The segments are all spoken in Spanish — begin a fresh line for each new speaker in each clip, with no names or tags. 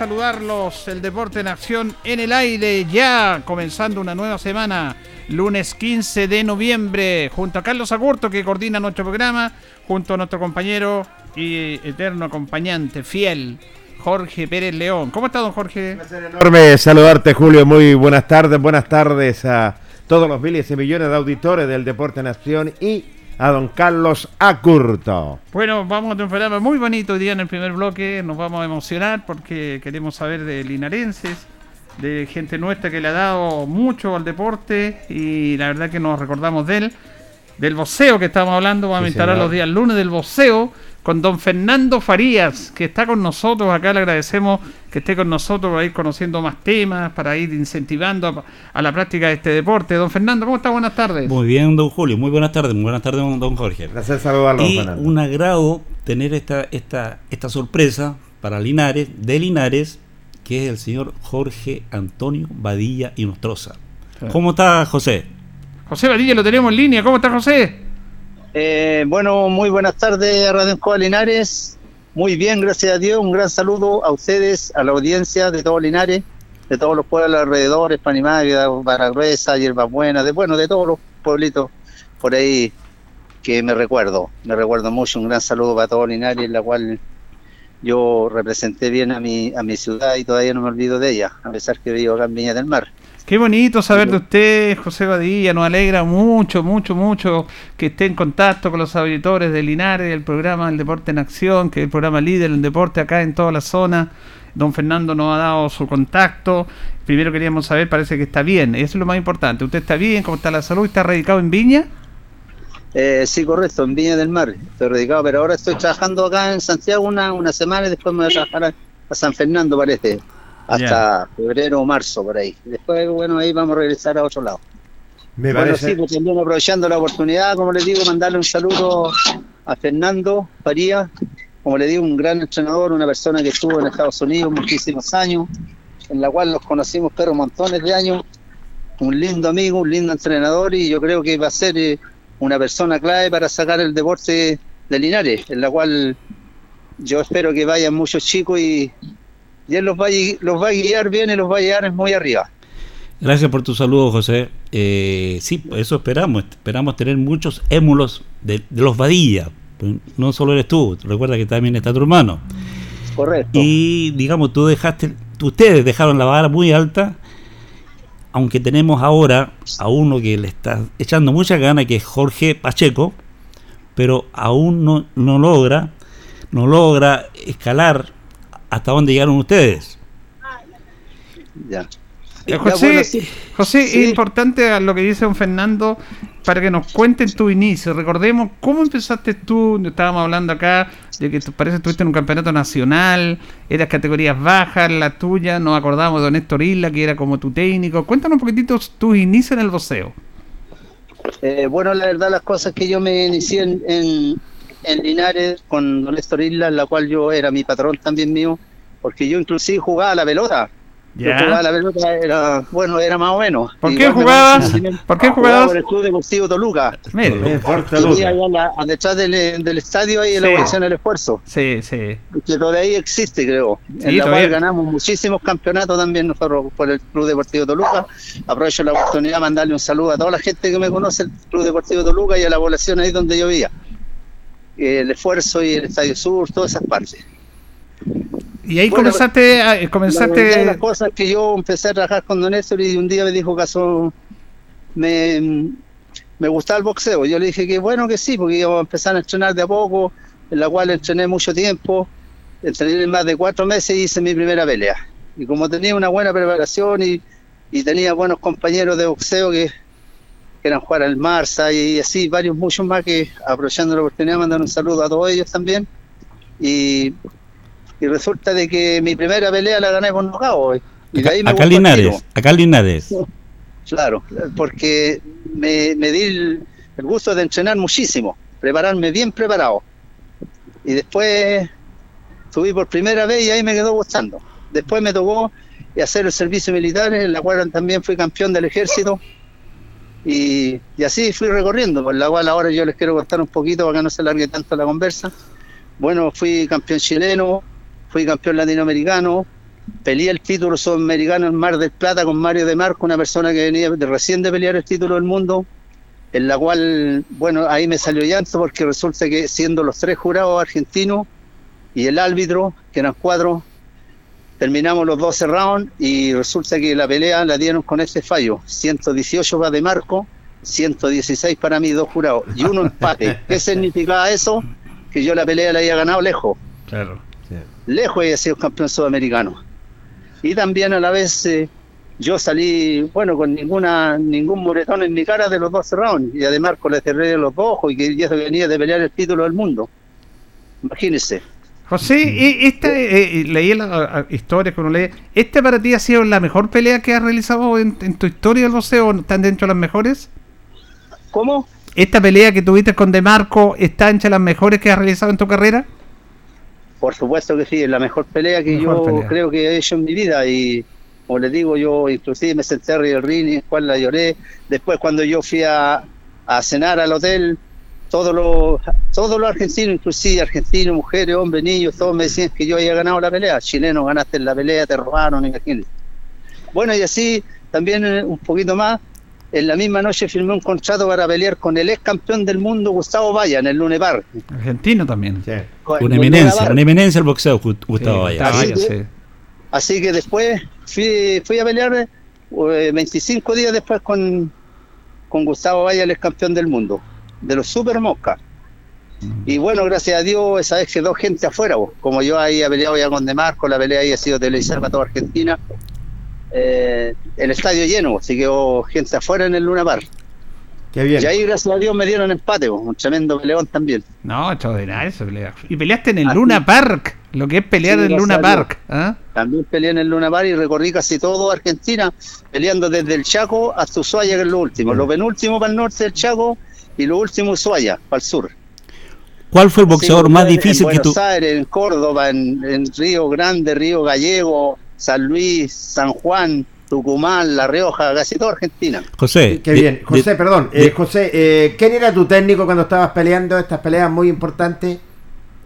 Saludarlos. El deporte en acción en el aire, ya comenzando una nueva semana, lunes 15 de noviembre, junto a Carlos Agurto, que coordina nuestro programa, junto a nuestro compañero y eterno acompañante, fiel, Jorge Pérez León. ¿Cómo está, don Jorge?
Un enorme saludarte, Julio. Muy buenas tardes, buenas tardes a todos los miles y millones de auditores del deporte en acción y a don Carlos Acurto.
Bueno, vamos a tener un programa muy bonito hoy día en el primer bloque. Nos vamos a emocionar porque queremos saber de linarenses, de gente nuestra que le ha dado mucho al deporte y la verdad que nos recordamos de él. Del boxeo que estamos hablando, vamos a instalar los días lunes del boxeo con don Fernando Farías, que está con nosotros. Acá le agradecemos que esté con nosotros para ir conociendo más temas, para ir incentivando a, la práctica de este deporte. Don Fernando, ¿cómo está? Buenas tardes.
Muy bien, don Julio. Muy buenas tardes. Muy buenas tardes, don Jorge.
Gracias saludarlo,
y un agrado tener esta, esta, esta sorpresa para Linares, de Linares, que es el señor Jorge Antonio Badilla y Nostroza. ¿Cómo está, José?
José Badilla lo tenemos en línea. ¿Cómo está, José?
Eh, bueno, muy buenas tardes, Radio Encoa Linares. Muy bien, gracias a Dios. Un gran saludo a ustedes, a la audiencia de todos Linares, de todos los pueblos alrededor, Panimávida, Baragruesa, Hierba Buena, de bueno, de todos los pueblitos por ahí que me recuerdo. Me recuerdo mucho. Un gran saludo para todos Linares, en la cual yo representé bien a mi, a mi ciudad y todavía no me olvido de ella, a pesar que vivo acá en Viña del Mar.
Qué bonito saber de usted, José Badilla. Nos alegra mucho, mucho, mucho que esté en contacto con los auditores de Linares, del programa El Deporte en Acción, que es el programa líder del deporte acá en toda la zona. Don Fernando nos ha dado su contacto. Primero queríamos saber, parece que está bien. Eso es lo más importante. ¿Usted está bien? ¿Cómo está la salud? ¿Está radicado en Viña?
Eh, sí, correcto, en Viña del Mar. Estoy radicado, pero ahora estoy trabajando acá en Santiago una, una semana y después me voy a trabajar a San Fernando, parece hasta febrero o marzo por ahí. Después, bueno, ahí vamos a regresar a otro lado. Me bueno, sí, pues también aprovechando la oportunidad, como les digo, mandarle un saludo a Fernando Faría, como le digo, un gran entrenador, una persona que estuvo en Estados Unidos muchísimos años, en la cual nos conocimos pero montones de años, un lindo amigo, un lindo entrenador y yo creo que va a ser eh, una persona clave para sacar el deporte de Linares, en la cual yo espero que vayan muchos chicos y, y él los va, a, los va a guiar bien y los va a llevar muy arriba.
Gracias por tu saludo, José. Eh, sí, eso esperamos. Esperamos tener muchos émulos de, los Badilla. Pues, no solo eres tú, recuerda que también está tu hermano.
Correcto.
Y digamos, tú dejaste, ustedes dejaron la vara muy alta, aunque tenemos ahora a uno que le está echando mucha gana, que es Jorge Pacheco, pero aún no, no logra, no logra escalar hasta donde llegaron ustedes.
Ya. Eh, José, José es importante lo que dice don Fernando para que nos cuenten tu inicio. Recordemos cómo empezaste tú, estábamos hablando acá de que parece que estuviste en un campeonato nacional, eras categorías bajas, la tuya, nos acordamos de Néstor Isla, que era como tu técnico. Cuéntanos un poquitito tus inicios en el boxeo.
Eh, bueno, la verdad las cosas que yo me inicié en, en, Linares con Don Néstor Isla, en la cual yo era mi patrón también mío, porque yo inclusive jugaba a la pelota la pelota era, bueno, era más o menos.
¿Por qué jugabas? ¿Por qué jugabas?
Por el Club Deportivo Toluca. Mire, Toluca. detrás del, del, estadio ahí en la sí. del esfuerzo.
Sí, sí.
Que todavía existe, creo. en la cual ganamos muchísimos campeonatos también nosotros por el Club Deportivo Toluca. Aprovecho la oportunidad de mandarle un saludo a toda la gente que me conoce el Club Deportivo Toluca y a la población ahí donde yo vivía. El esfuerzo y el Estadio Sur, todas esas partes.
Y ahí comenzaste, a, comenzaste...
las cosas que yo empecé a trabajar con Don Néstor y un día me dijo caso me, me gustaba el boxeo. Yo le dije que bueno que sí, porque iba a empezar a entrenar de a poco, en la cual entrené mucho tiempo, entrené más de cuatro meses y hice mi primera pelea. Y como tenía una buena preparación y, y tenía buenos compañeros de boxeo que, que eran Juan Almarza y así, varios, muchos más que aprovechando la oportunidad mandar un saludo a todos ellos también. Y y resulta de que mi primera pelea la gané por nocaut.
Y acá, acá Linares, acá Linares.
Claro, porque me, di el, gusto de entrenar muchísimo, prepararme bien preparado. Y después subí por primera vez y ahí me quedó gustando. Después me tocó hacer el servicio militar, en la cual también fui campeón del ejército. Y, así fui recorriendo, por la cual ahora yo les quiero contar un poquito para que no se largue tanto la conversa. Bueno, fui campeón chileno, fui campeón latinoamericano, peleé el título sudamericano en Mar del Plata con Mario de Marco, una persona que venía de recién de pelear el título del mundo, en la cual, bueno, ahí me salió llanto porque resulta que siendo los tres jurados argentinos y el árbitro, que eran cuatro, terminamos los 12 rounds y resulta que la pelea la dieron con este fallo, 118 para de Marco, 116 para mí, dos jurados, y uno empate. ¿Qué significaba eso? Que yo la pelea la había ganado lejos.
Claro
lejos había sido campeón sudamericano. Y también a la vez eh, yo salí, bueno, con ninguna ningún moretón en mi cara de los dos rounds, y además con la cerré los ojos y que eso venía de pelear el título del mundo. Imagínese.
José, esta, eh, eh, leí la historia que uno lee. ¿Esta para ti ha sido la mejor pelea que has realizado en, tu historia del boxeo? ¿Están dentro de las mejores?
¿Cómo?
¿Esta pelea que tuviste con De Marco está entre las mejores que has realizado en tu carrera?
Por supuesto que sí, es la mejor pelea que yo creo que he hecho en mi vida y como les digo, yo inclusive me senté arriba del ring y cual la lloré. Después cuando yo fui a, cenar al hotel, todos los todos los argentinos, inclusive argentinos, mujeres, hombres, niños, todos me decían que yo había ganado la pelea. Chileno, ganaste la pelea, te robaron, imagínate. Bueno, y así también eh, un poquito más, en la misma noche firmé un contrato para pelear con el ex campeón del mundo Gustavo Valla en el Lunebar.
Argentino también.
Una eminencia, una eminencia el boxeo Gustavo Valla.
Así, que, después fui, a pelear 25 eh, días después con, con Gustavo Valla, el ex campeón del mundo, de los Super Mosca. Mm. Y bueno, gracias a Dios, esa vez quedó gente afuera, como yo ahí he peleado ya con Demarco, la pelea ahí ha sido televisada para toda Argentina eh, el estadio lleno, así que hubo gente afuera en el Luna Park.
Qué bien.
Y ahí, gracias a Dios, me dieron empate, un tremendo peleón también.
No, extraordinario eso, pelea. Y peleaste en el Luna Park, lo que es pelear en el Luna Park. ¿ah?
También peleé en el Luna Park y recorrí casi todo Argentina, peleando desde el Chaco hasta Ushuaia, que es lo último. Lo penúltimo para el norte del Chaco y lo último Ushuaia, para el sur.
¿Cuál fue el boxeador más difícil que tú?
En Aires, en Córdoba, en, en Río Grande, Río Gallego, San Luis, San Juan, Tucumán, La Rioja, casi toda Argentina.
José. Qué bien. José, perdón. Eh, José, eh, ¿quién era tu técnico cuando estabas peleando estas peleas muy importantes?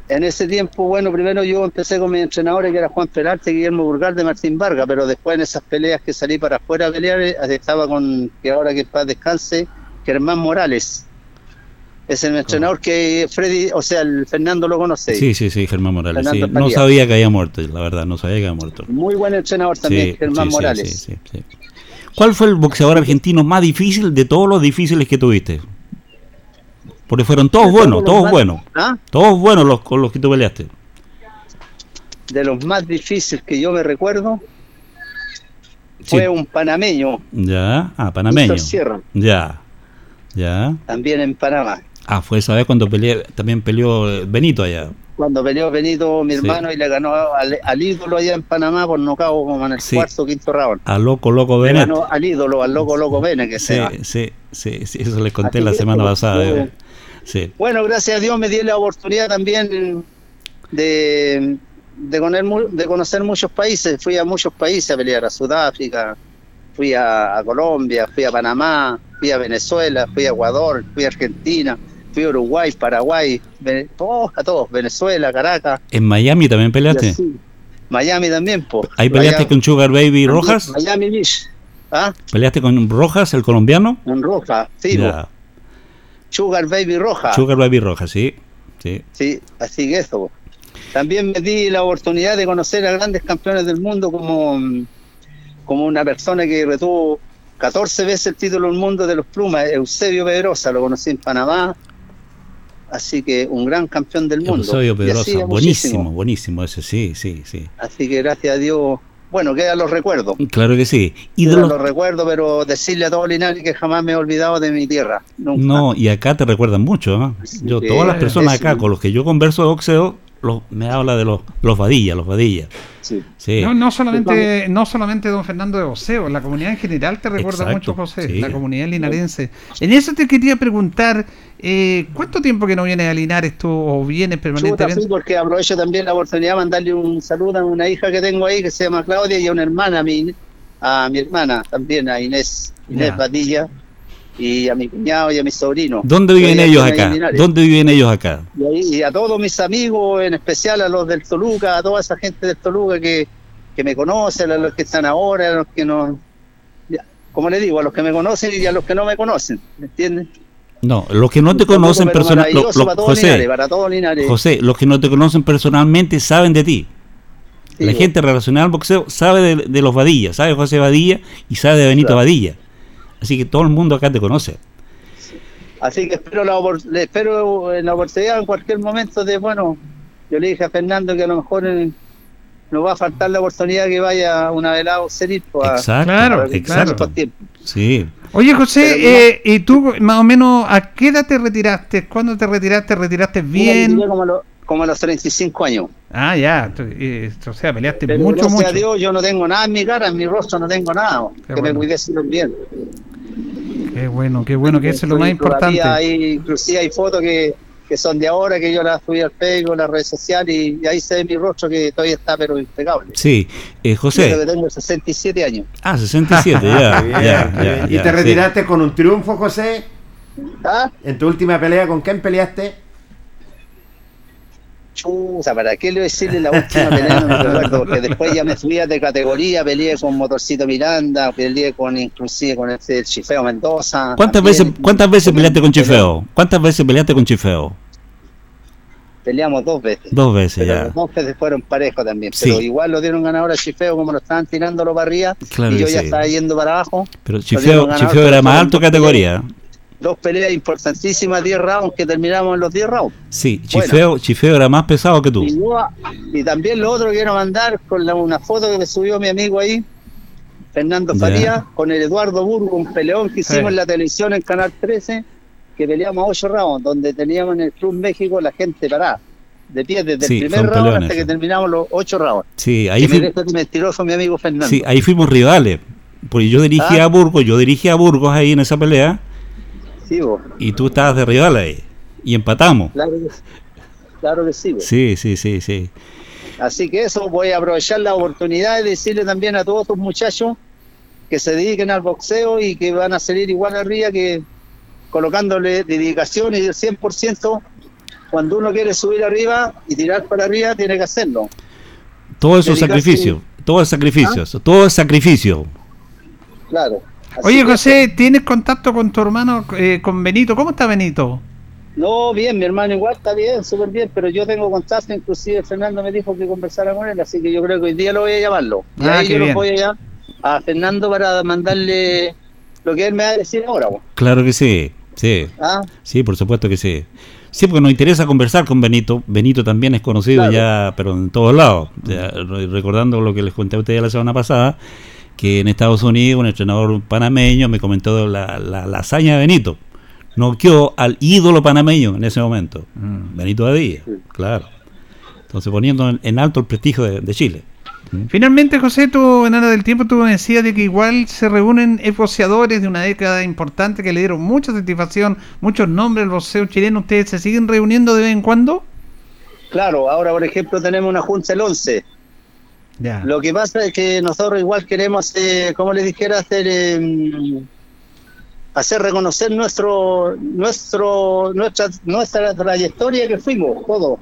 en ese tiempo, bueno, primero yo empecé con mi entrenador que era Juan Peralta y Guillermo Burgal de Martín Vargas, pero después en esas peleas que salí para afuera a pelear, eh, estaba con, que ahora que paz descanse, Germán Morales. Es el entrenador que Freddy, o sea, el Fernando lo conoce.
Sí, sí, sí, Germán Morales. Sí. No sabía que había muerto, la verdad, no sabía que había muerto.
Muy buen entrenador también,
Sí,
Germán
sí,
Morales.
¿Cuál fue el boxeador argentino más difícil de todos los difíciles que tuviste? Porque fueron todos buenos, todos buenos.
¿Ah?
Todos buenos los con los que tú peleaste.
De los más difíciles que yo me recuerdo, fue un panameño,
Ya, ah, panameño. Ya, ya.
también en Panamá.
Ah, fue esa vez cuando peleé, también peleó Benito allá.
Cuando peleó Benito, mi
Sí.
hermano, y le ganó al, al ídolo allá en Panamá por nocaut como en el
Sí.
cuarto o quinto round.
A Loco Loco
Le
Benet.
ganó al ídolo, al loco loco Bene, que
Sí,
sea.
sí, sí, sí, eso les conté
Así
la semana pasada. eh. Sí.
Bueno, gracias a Dios me di la oportunidad también de, de, conocer, mu- de conocer muchos países. Fui a muchos países a pelear, a Sudáfrica, fui a, a Colombia, fui a Panamá, fui a Venezuela, fui a Ecuador, fui a Argentina, fui a Uruguay, Paraguay, Vene- a todos, Venezuela, Caracas.
¿En Miami también peleaste?
así. Miami también, po.
¿Ahí peleaste
Miami-
con Sugar Baby Rojas?
Miami Beach. ¿Ah?
¿Peleaste con Rojas, el colombiano?
En Roja, sí.
Ya.
Sugar Baby Roja.
Sugar Baby Rojas, sí. sí.
Sí, así que eso. También me di la oportunidad de conocer a grandes campeones del mundo como, como una persona que retuvo 14 veces el título del mundo de los plumas, Eusebio Pedrosa, lo conocí en Panamá. Así que un gran campeón del mundo.
Eusebio Pedrosa, buenísimo, buenísimo ese, sí, sí, sí.
Así que gracias a Dios, bueno, quedan los recuerdos.
Claro que sí. Y de los...
los recuerdos, pero decirle a todo Linares que jamás me he olvidado de mi tierra. Nunca.
No, y acá te recuerdan mucho. ¿no? Yo,
Sí,
todas las personas acá con los que yo converso de boxeo, los, me habla de los, los vadillas, los vadillas.
Sí.
Sí.
No, no solamente, no solamente don Fernando de Oceo, la comunidad en general te recuerda
Exacto,
mucho, José,
sí.
la comunidad linarense. En eso te quería preguntar, eh, ¿cuánto tiempo que no vienes a Linares tú o vienes permanentemente?
sí, porque aprovecho también la oportunidad de mandarle un saludo a una hija que tengo ahí que se llama Claudia y a una hermana, a mi, a mi hermana también, a Inés, Inés
Ya.
Y a mi cuñado y a mi sobrino.
¿Dónde viven
Ellos
acá? ¿Dónde viven ellos acá?
Y, ahí- y a todos mis amigos, en especial a los del Toluca, a toda esa gente del Toluca que, que me conoce, a los que están ahora, a los que no... Como le digo, a los que me conocen y a los que no me conocen, ¿me entiendes?
No, los que no te conocen personalmente,
Linares, para todos Linares.
José, los que no te conocen personalmente saben de ti.
Sí,
La gente relacionada al boxeo sabe de, de los Vadillas, sabe José Vadilla y sabe de Benito
Claro.
Vadilla. Así que todo el mundo acá te conoce.
Así que espero la, espero en la oportunidad en cualquier momento de, bueno, yo le dije a Fernando que a lo mejor eh, nos va a faltar la oportunidad que vaya una velada pues, a-
Exacto,
Claro,
a recuperar
exacto. Sí.
Oye, José,
no-
eh, ¿y tú más o menos a qué edad te retiraste? ¿Cuándo te retiraste? ¿Retiraste bien?
Como a, los- como a los 35 años.
Ah, ya, eh, o sea, peleaste
Pero
mucho,
gracias
mucho.
a Dios yo no tengo nada en mi cara, en mi rostro no tengo nada.
Qué
que
bueno.
me cuidé bien.
Qué bueno, qué bueno, que eso es lo más importante.
Hay, inclusive hay fotos que, que son de ahora, que yo las subí al Facebook, a las redes sociales, y, y ahí se ve mi rostro que todavía está pero impecable.
Sí. Eh,
Yo
José.
que tengo 67 años.
Ah, 67, ya. Ya, ya,
¿Y
ya,
te
sí.
retiraste con un triunfo, José?
¿Ah?
En tu última pelea, ¿con quién peleaste?
¿Para qué le voy a decirle la última pelea? No me recuerdo, porque después ya me subía de categoría, peleé con Motorcito Miranda, peleé con inclusive con este el Chifeo Mendoza.
¿Cuántas
también.
veces, ¿Cuántas veces peleaste con Chifeo? ¿Cuántas veces peleaste con Chifeo?
Peleamos dos veces.
Dos veces
Pero
ya.
los dos veces fueron parejos también.
Sí.
Pero igual lo dieron ganador a Chifeo como lo estaban tirando para arriba.
Claro
y yo ya estaba yendo para abajo.
Pero Chifeo, Chifeo era más alto categoría.
Dos peleas importantísimas, 10 rounds que terminamos en los 10 rounds.
Sí,
Bueno.
Chifeo, Chifeo era más pesado que tú.
Y, yo- y también lo otro que quiero mandar con la- una foto que me subió mi amigo ahí, Fernando. Faría, con el Eduardo Burgo, un peleón que hicimos en la televisión en Canal 13, que peleamos 8 rounds, donde teníamos en el Club México la gente parada, de pie desde
Sí,
el primer
un
round hasta que terminamos los 8 rounds.
Sí, ahí, fui-
mentiroso mi amigo Fernando.
sí, ahí fuimos rivales. Porque yo dirigía
Ah.
a Burgos, yo dirigía a Burgos ahí en esa pelea
Sí, vos,
y tú estabas de rival ahí. Y empatamos.
claro que, claro que sí. vos.
Sí, sí, sí, sí.
Así que eso, voy a aprovechar la oportunidad de decirle también a todos estos muchachos que se dediquen al boxeo y que van a salir igual arriba que colocándole dedicación y el 100% cuando uno quiere subir arriba y tirar para arriba, tiene que hacerlo.
Todo eso es sacrificio, todo es sacrificio,
¿Ah?
todo es sacrificio.
Claro. Así
Oye, José, ¿tienes contacto con tu hermano, eh, con Benito? ¿Cómo está Benito?
No, bien, mi hermano igual está bien, súper bien, pero yo tengo contacto, inclusive Fernando me dijo que conversara con él, así que yo creo que hoy día lo voy a llamarlo. Y
Ah,
ahí
qué
yo
bien.
lo voy a llamar a Fernando para mandarle lo que él me va a decir ahora.
Claro que sí, sí,
¿Ah?
sí, por supuesto que sí. Sí, porque nos interesa conversar con Benito. Benito también es conocido
Claro.
ya, pero en todos lados. Ya, re- recordando lo que les conté a ustedes la semana pasada, que en Estados Unidos un entrenador panameño me comentó la, la, la hazaña de Benito. Noqueó al ídolo panameño en ese momento, Benito Badilla,
Sí.
claro. Entonces poniendo en, en alto el prestigio de, de Chile.
Finalmente, José, tú en Ana del Tiempo tú me decías de que igual se reúnen boxeadores de una década importante que le dieron mucha satisfacción, muchos nombres al boxeo chileno. ¿Ustedes se siguen reuniendo de vez en cuando?
Claro, ahora por ejemplo tenemos una junta el 11. Lo que pasa es que nosotros igual queremos, eh, como les dijera, hacer eh, hacer reconocer nuestro nuestro nuestra nuestra trayectoria que fuimos todos.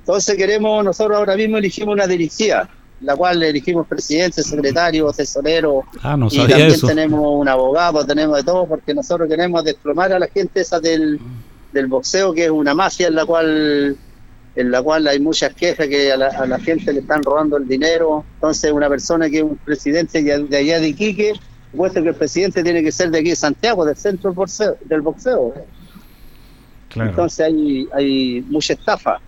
Entonces queremos, nosotros ahora mismo elegimos una directiva, la cual elegimos presidente, secretario, tesorero,
Ah, no
y también
eso.
tenemos un abogado, tenemos de todo, porque nosotros queremos desplomar a la gente esa del, del boxeo, que es una mafia en la cual en la cual hay muchas quejas que a la, a la gente le están robando el dinero. Entonces, una persona que es un presidente de allá de Iquique, puesto que el presidente tiene que ser de aquí de Santiago, del centro del boxeo. Del boxeo.
Claro.
Entonces, hay, hay mucha estafa.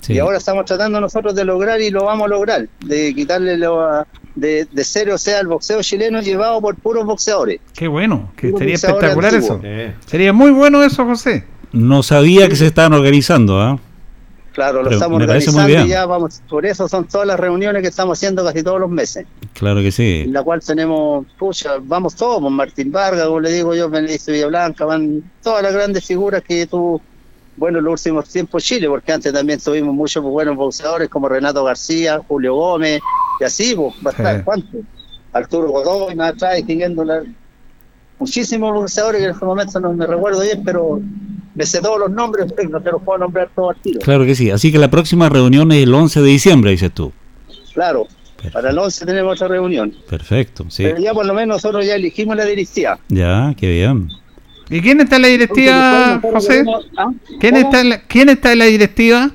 Sí.
Y ahora estamos tratando nosotros de lograr y lo vamos a lograr, de quitarle lo a- de, de cero, o sea, el boxeo chileno llevado por puros boxeadores.
Qué bueno, que
Puro
sería espectacular eso.
Eh,
Sería muy bueno eso, José.
No sabía que se estaban organizando, ¿ah?
Claro, lo
Pero
estamos organizando y ya vamos, por eso son todas las reuniones que estamos haciendo casi todos los meses.
Claro que sí.
en la cual tenemos, pucha, vamos todos, pues, Martín Vargas, como le digo yo, Benedicto Villablanca, van todas las grandes figuras que tú, bueno, en los últimos tiempos Chile, porque antes también tuvimos muchos buenos boxeadores como Renato García, Julio Gómez, y así, pues, bastante,
Sí.
¿cuánto? Arturo Godoy, más atrás, distinguiendo la- muchísimos boxeadores que en este momento no me recuerdo bien, pero me sé todos los nombres, pero no te los puedo nombrar todos al tiro.
Claro que sí. Así que la próxima reunión es el 11 de diciembre, dices tú.
Claro, para el 11 tenemos otra reunión.
Perfecto, sí.
Pero ya por lo menos nosotros ya elegimos la directiva.
Ya, qué bien.
¿Y quién está en la directiva, José?
¿Ah?
¿Quién está, en la, ¿Quién está en la directiva?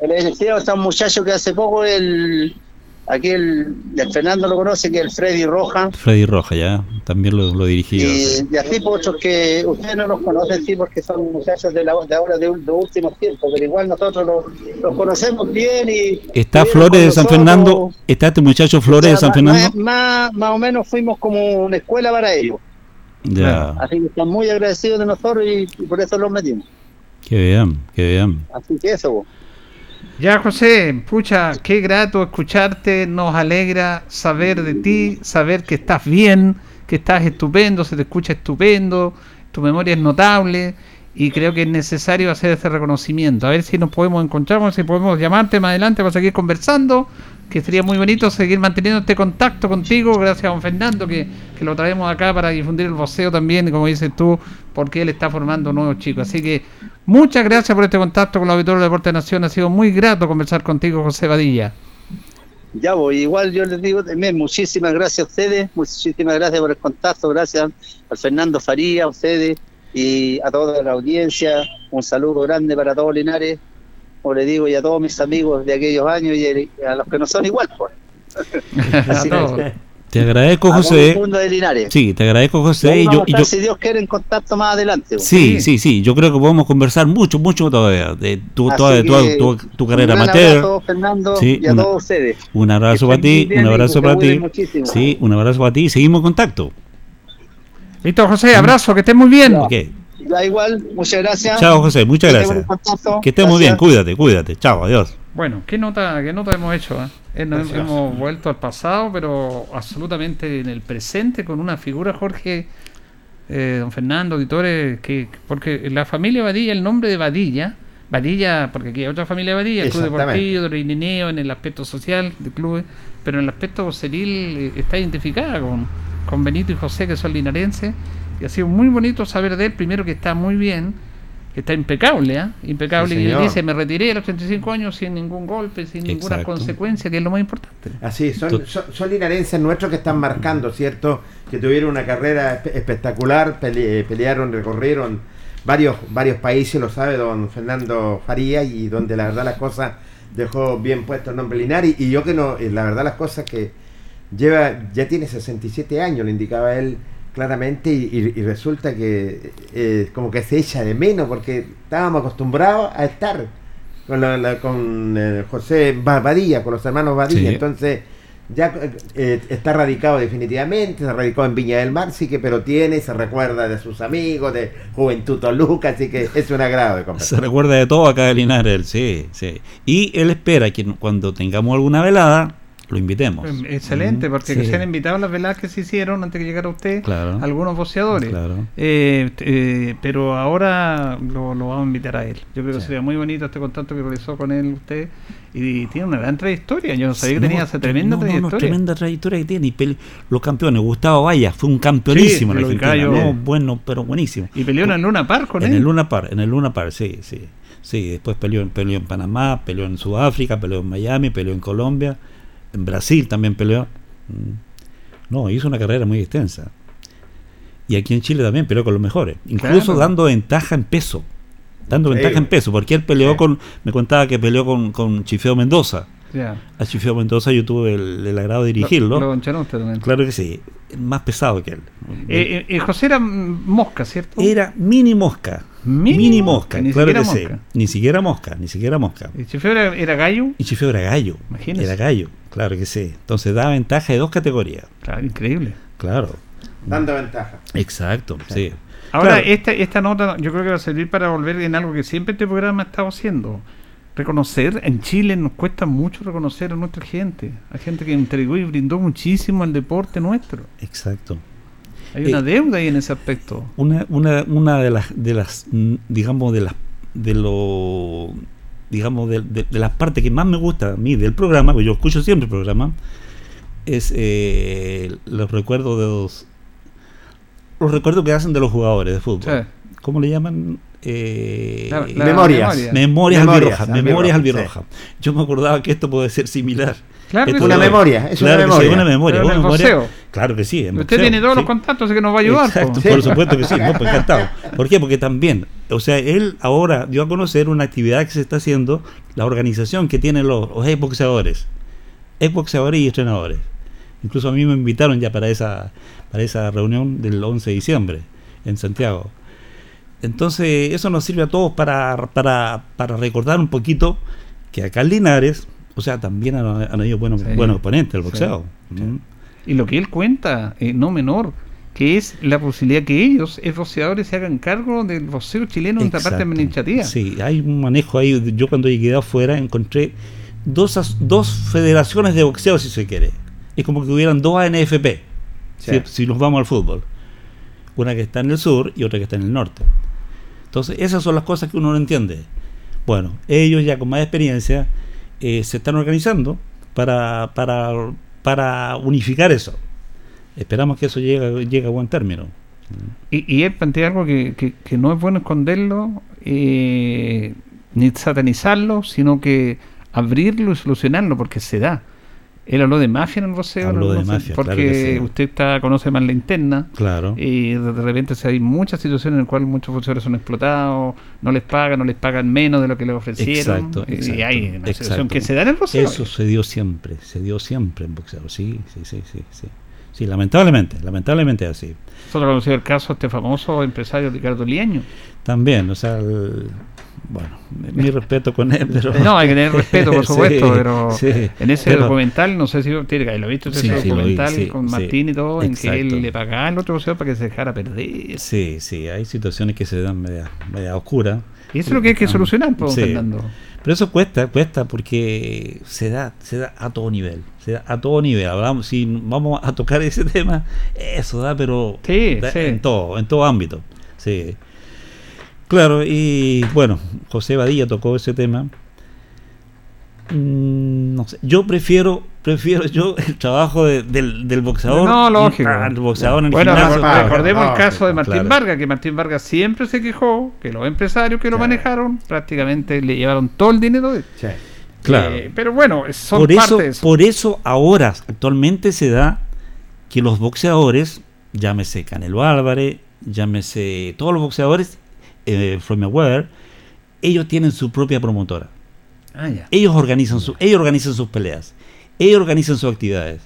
En la directiva está un muchacho que hace poco, el, aquí el, el Fernando lo conoce, que es el Freddy Roja.
Freddy Roja, ya. También lo, lo dirigí.
Y, y así por otros que ustedes no los conocen, sí, porque son muchachos de, la, de ahora, de, los últimos tiempos, pero igual nosotros los, los conocemos bien y...
Está Flores de San. Fernando. Está este muchacho Flores de
O sea,
San Fernando.
Más, más o menos fuimos como una escuela para ellos.
Ya.
Así que están muy agradecidos de nosotros y, y por eso los metimos.
Qué bien, qué bien.
Así que eso, vos.
Ya, José, pucha, qué grato escucharte, nos alegra saber de ti, saber que estás bien, que estás estupendo, se te escucha estupendo, tu memoria es notable y creo que es necesario hacer ese reconocimiento. A ver si nos podemos encontrar, si podemos llamarte más adelante para seguir conversando, que sería muy bonito seguir manteniendo este contacto contigo, gracias a don Fernando, que, que lo traemos acá para difundir el voceo también, como dices tú, porque él está formando nuevos chicos. Así que muchas gracias por este contacto con la Auditorio de Deporte Nación, ha sido muy grato conversar contigo, José Badilla.
Ya voy, igual yo les digo también muchísimas gracias a ustedes, muchísimas gracias por el contacto, gracias al Fernando Faría, a ustedes y a toda la audiencia. Un saludo grande para todos Linares, como les digo, y a todos mis amigos de aquellos años y a los que no son igual. Pues.
A
Así que-
todos.
Te agradezco, José.
mundo de Linares.
Sí, te agradezco, José. Y yo, y
estar,
yo-
si Dios quiere, en contacto más adelante. pues.
sí, sí, sí. Yo creo que podemos conversar mucho, mucho todavía. De tu, toda- tu,
que,
tu- tu carrera
un
amateur.
abrazo, Fernando,
Sí,
y a
una-
todos ustedes.
Un abrazo
Que
para ti,
bien
un abrazo para ti.
muchísimo.
Sí, un abrazo para ti. Seguimos en contacto.
Listo, José, abrazo, que estés muy bien.
Ok.
Da igual, muchas gracias.
Chao, José. Muchas
Que
gracias. Que estés muy bien. Cuídate, cuídate. Chao, adiós.
Bueno, ¿qué nota, qué nota hemos hecho? eh? Nos hemos vuelto al pasado, pero absolutamente en el presente con una figura, Jorge, eh, don Fernando, auditores, que porque la familia Badilla, el nombre de Badilla, Badilla, porque aquí hay otra familia Badilla, el Club. Deportivo, de en el aspecto social del club, pero en el aspecto voceril eh, está identificada con, con Benito y José, que son linarenses, y ha sido muy bonito saber de él, primero que está muy bien, está impecable, ¿ah? Impecable.
Sí,
y él dice, me retiré a los 35 años sin ningún golpe, sin ninguna
Exacto.
consecuencia, que es lo más importante.
Así, son, son, son linarenses nuestros que están marcando, ¿cierto? Que tuvieron una carrera espe- espectacular, pele- pelearon, recorrieron varios, varios países, lo sabe don Fernando Faría, y donde la verdad las cosas dejó bien puesto el nombre Linares. Y yo que no, eh, la verdad las cosas que lleva, ya tiene 67 años, lo indicaba él claramente, y, resulta que eh, como que se echa de menos, porque estábamos acostumbrados a estar con, la- la- con eh, José Ba- Badilla, con los hermanos Badilla,
Sí.
entonces ya eh, está radicado definitivamente, está radicado en Viña del Mar, sí que pero tiene, se recuerda de sus amigos, de Juventud Toluca, así que es un agrado de
Se
conversar.
recuerda de todo acá de Linares, sí, sí. Y él espera que cuando tengamos alguna velada, lo invitemos.
Pues, Excelente,
Mm,
porque
sí.
se han invitado las veladas que se hicieron antes que llegara usted,
Claro.
algunos boxeadores.
Claro.
Eh, eh, pero ahora lo, lo vamos a invitar a él. Yo creo que sería muy bonito este contacto que realizó con él usted. Y tiene una gran trayectoria. Yo no sabía que
No,
tenía esa tremenda
no, no, no,
trayectoria.
tremenda trayectoria que tiene. Y los campeones, Gustavo Valla fue un campeonísimo
Sí,
en Argentina. No, bueno, pero buenísimo.
Y peleó en el Luna Park con
en
él.
el Luna Park, en el Luna Park, sí, sí. Sí, después peleó, en- peleó en Panamá, peleó en Sudáfrica, peleó en Miami, peleó en Colombia, en Brasil también peleó. Mm. No, hizo una carrera muy extensa. Y aquí en Chile también peleó con los mejores, incluso
Claro.
dando ventaja en peso. Dando
Sí.
ventaja en peso, porque él peleó
Sí.
con, me contaba que peleó con, con Chifeo Mendoza. A Chifeo Mendoza yo tuve el, el agrado de dirigirlo.
Lo, lo también.
Claro que sí, más pesado que él.
Eh, eh, eh, José era mosca, ¿cierto?
Era mini mosca.
Mini
Mini,
mosca, ni
claro
siquiera
que sí.
mosca.
Ni siquiera mosca, ni siquiera mosca.
¿El Chifeo era, era gallo?
Y Chifeo era gallo.
Imagínese.
Era gallo, claro que sí. Entonces da ventaja de dos categorías.
Claro, increíble.
Claro.
Dando ventaja.
Exacto, sí.
Ahora,
Claro.
esta, esta nota yo creo que va a servir para volver en algo que siempre este programa ha estado haciendo. Reconocer, en Chile nos cuesta mucho reconocer a nuestra gente, a gente que entregó y brindó muchísimo al deporte nuestro.
Exacto.
Hay
Eh,
una deuda ahí en ese aspecto.
Una, una, una de las, de las, mm, digamos, de las, de lo, digamos, de, de- de las partes que más me gusta a mí del programa, porque yo escucho siempre el programa, es eh, los recuerdos de los, los recuerdos que hacen de los jugadores de fútbol.
Sí.
¿Cómo le llaman? Eh,
La- la
Memorias.
memoria.
Memorias
Memorias
albirrojas,
albirrojas,
memorias
sí.
albirrojas. Yo me acordaba que esto puede ser similar.
Claro que
Esto
Una
sí.
memoria, es una
que sí,
memoria.
una memoria. Memoria-. Claro que sí.
Usted
boxeo,
tiene todos
sí.
los contactos, así que nos va a ayudar.
Exacto,
po.
por supuesto que sí, no, pues encantado. ¿Por qué? Porque también, o sea, él ahora dio a conocer una actividad que se está haciendo, la organización que tienen los, los exboxeadores, exboxeadores y entrenadores. Incluso a mí me invitaron ya para esa, para esa reunión del 11 de diciembre en Santiago. Entonces, eso nos sirve a todos para, para, para recordar un poquito que acá en Linares, o sea, también han, han habido buenos,
Sí.
buenos oponentes del boxeo.
Sí.
Mm.
Y lo que él cuenta, eh, no menor, que es la posibilidad que ellos, ex boxeadores, se hagan cargo del boxeo chileno en esta parte administrativa.
Sí, hay un manejo ahí. Yo cuando llegué afuera encontré dos, dos federaciones de boxeo, si se quiere. Es como que hubieran dos ANFP,
Sí.
si, si nos vamos al fútbol. Una que está en el sur y otra que está en el norte. Entonces, esas son las cosas que uno no entiende. Bueno, ellos ya con más experiencia eh, se están organizando para, para, para unificar eso. Esperamos que eso llegue, llegue a buen término.
Y, él plantea algo que, que- que no es bueno esconderlo, eh, ni satanizarlo, sino que abrirlo y solucionarlo, porque se da. Él habló de mafia en el boxeo,
Habló de mafia,
porque
claro que sí.
usted está, conoce más la interna.
Claro.
Y de repente se hay muchas situaciones en las cuales muchos boxeadores son explotados, no les pagan, no les pagan menos de lo que les ofrecieron.
Exacto,
y hay una situación que se da en el boxeo.
Eso se dio siempre, se dio siempre en boxeo, sí, sí, sí, sí, sí. Sí, lamentablemente, lamentablemente así.
Nosotros conocimos el caso de este famoso empresario Ricardo Lieño.
También, o sea, el- bueno, mi respeto con él, pero...
No, hay que tener respeto, por
Sí,
supuesto, pero
sí,
en ese
pero-
documental, no sé si lo he visto ese
Sí, vi,
documental con Martín y todo, en que él le pagaba al otro boxeador para que se dejara perder.
Sí, sí, hay situaciones que se dan media, media oscuras.
Y eso es lo que hay que solucionar, pues,
Sí.
Fernando.
Pero eso cuesta, cuesta porque se da, se da a todo nivel, se da a todo nivel. Hablamos, si vamos a tocar ese tema, eso da, pero da
sí.
en todo, en todo ámbito. Sí. Claro, y bueno, José Badilla tocó ese tema. Mm, no sé, yo prefiero prefiero yo el trabajo de- del, del boxeador.
No, lógico.
al boxeador en el
Bueno,
gimnasio.
claro,
recordemos el caso de Martín
claro.
Vargas, que Martín Vargas siempre se quejó que los empresarios que lo manejaron prácticamente le llevaron todo el dinero de él.
Sí.
Claro.
Eh, pero bueno, son
por
parte
eso,
de eso.
por eso ahora, actualmente se da que los boxeadores, llámese Canelo Álvarez, llámese todos los boxeadores, eh, Floyd Mayweather, ellos tienen su propia promotora.
Ah.
Ellos organizan, su, ellos organizan sus peleas. Ellos organizan sus actividades.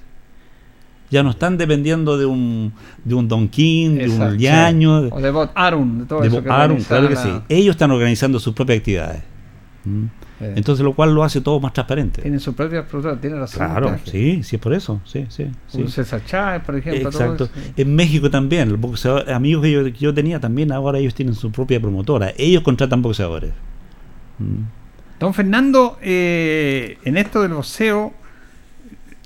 Ya no están dependiendo de un, de un Don King, de
Exacto,
un Yaño, de,
O de Bob Arum, de todo
de
eso
Bob
organiza
claro que
la-
sí. Ellos están organizando sus propias actividades. ¿Mm?
Eh,
Entonces lo cual lo hace todo más transparente.
tienen sus propias productoras, tiene razón.
Claro, sí, sí es por eso, sí, sí. sí.
César Chávez, por ejemplo. todo
Exacto.
eso.
En México también, el boxeador- amigos que yo, que yo tenía también, ahora ellos tienen su propia promotora. Ellos contratan boxeadores. Mm.
Don Fernando, eh, en esto del boxeo,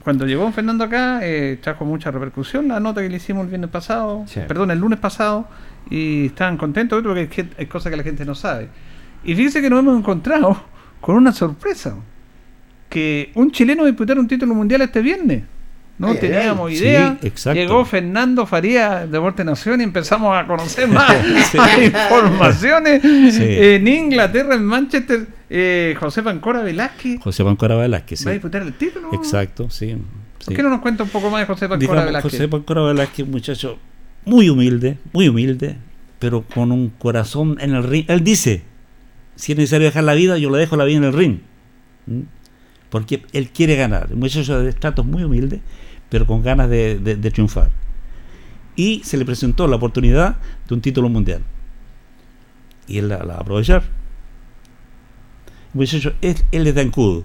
cuando llegó don Fernando acá, eh, trajo mucha repercusión la nota que le hicimos el viernes pasado,
Sí.
perdón, el lunes pasado, y estaban contentos porque hay, hay cosas que la gente no sabe. Y fíjense que nos hemos encontrado con una sorpresa, que un chileno disputara un título mundial este viernes. No
Ay,
teníamos
ay.
idea.
Sí.
Llegó Fernando Faría, Deporte Nación, y empezamos a conocer más
Sí.
informaciones.
Sí.
En Inglaterra, en Manchester, eh, José Pancora Velázquez
José Pancora Velázquez, sí.
va a disputar el título.
Exacto, sí.
¿Por qué no nos cuenta un poco más de José Pancora
Digamos,
Velázquez?
José Pancora Velázquez, un muchacho muy humilde, muy humilde, pero con un corazón en el ring. Él dice, si es necesario dejar la vida, yo le dejo la vida en el ring. ¿Mm? Porque él quiere ganar. Un muchacho de estratos muy humilde, pero con ganas de, de- de triunfar. Y se le presentó la oportunidad de un título mundial. Y él la, va a aprovechar. Un muchacho, él, él es de Ancudo.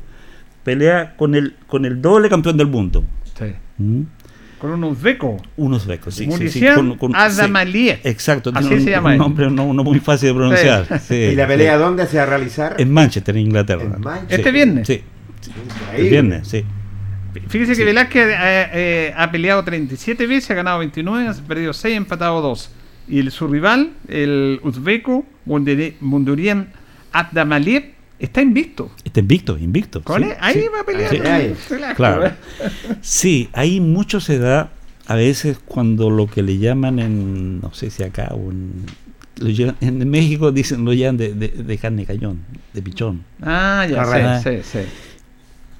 Pelea con el, con el doble campeón del mundo.
Sí.
¿Mm?
Con un uzbeco.
Unos becos, sí. sí, sí, con- con- sí, exacto,
Así
tiene un,
se llama
un nombre no, no muy fácil de pronunciar. sí,
¿Y la
sí.
pelea dónde se va a realizar?
En Manchester, en Inglaterra.
En Manchester.
¿Este viernes?
Sí, el viernes, sí.
Fíjese
Sí.
que Velázquez eh, eh, ha peleado 37 veces, ha ganado 29, ha perdido 6, empatado 2. Y el, su rival, el uzbeco Mundurian Abdamaliev, está invicto.
Está invicto, invicto.
Con
sí,
él, ahí
sí.
va a pelear.
Sí.
Ahí.
Claro. Sí, ahí mucho se da a veces cuando lo que le llaman en, no sé si acá o en, lo llevan- en México dicen lo llaman de, de, de carne cañón, de pichón.
Ah, ya
Correcto.
sé, sí, sí.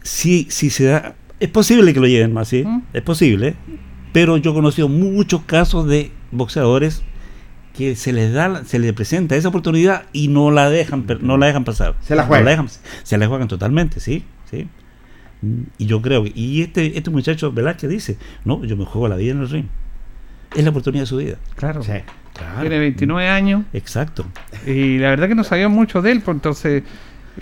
Sí, sí se da, es posible que lo lleven más, sí,
¿Mm?
es posible, pero yo he conocido muchos casos de boxeadores que se les da, se les presenta esa oportunidad y no la dejan, per- no la dejan pasar.
Se la
No
juegan.
dejan- se la juegan totalmente, sí, sí. Y yo creo que, y este, este muchacho Velázquez dice, no, yo me juego la vida en el ring. Es la oportunidad de su vida.
Claro.
Sí.
Claro.
Tiene 29 años.
Exacto.
Y la verdad que no sabía mucho de él, pues entonces,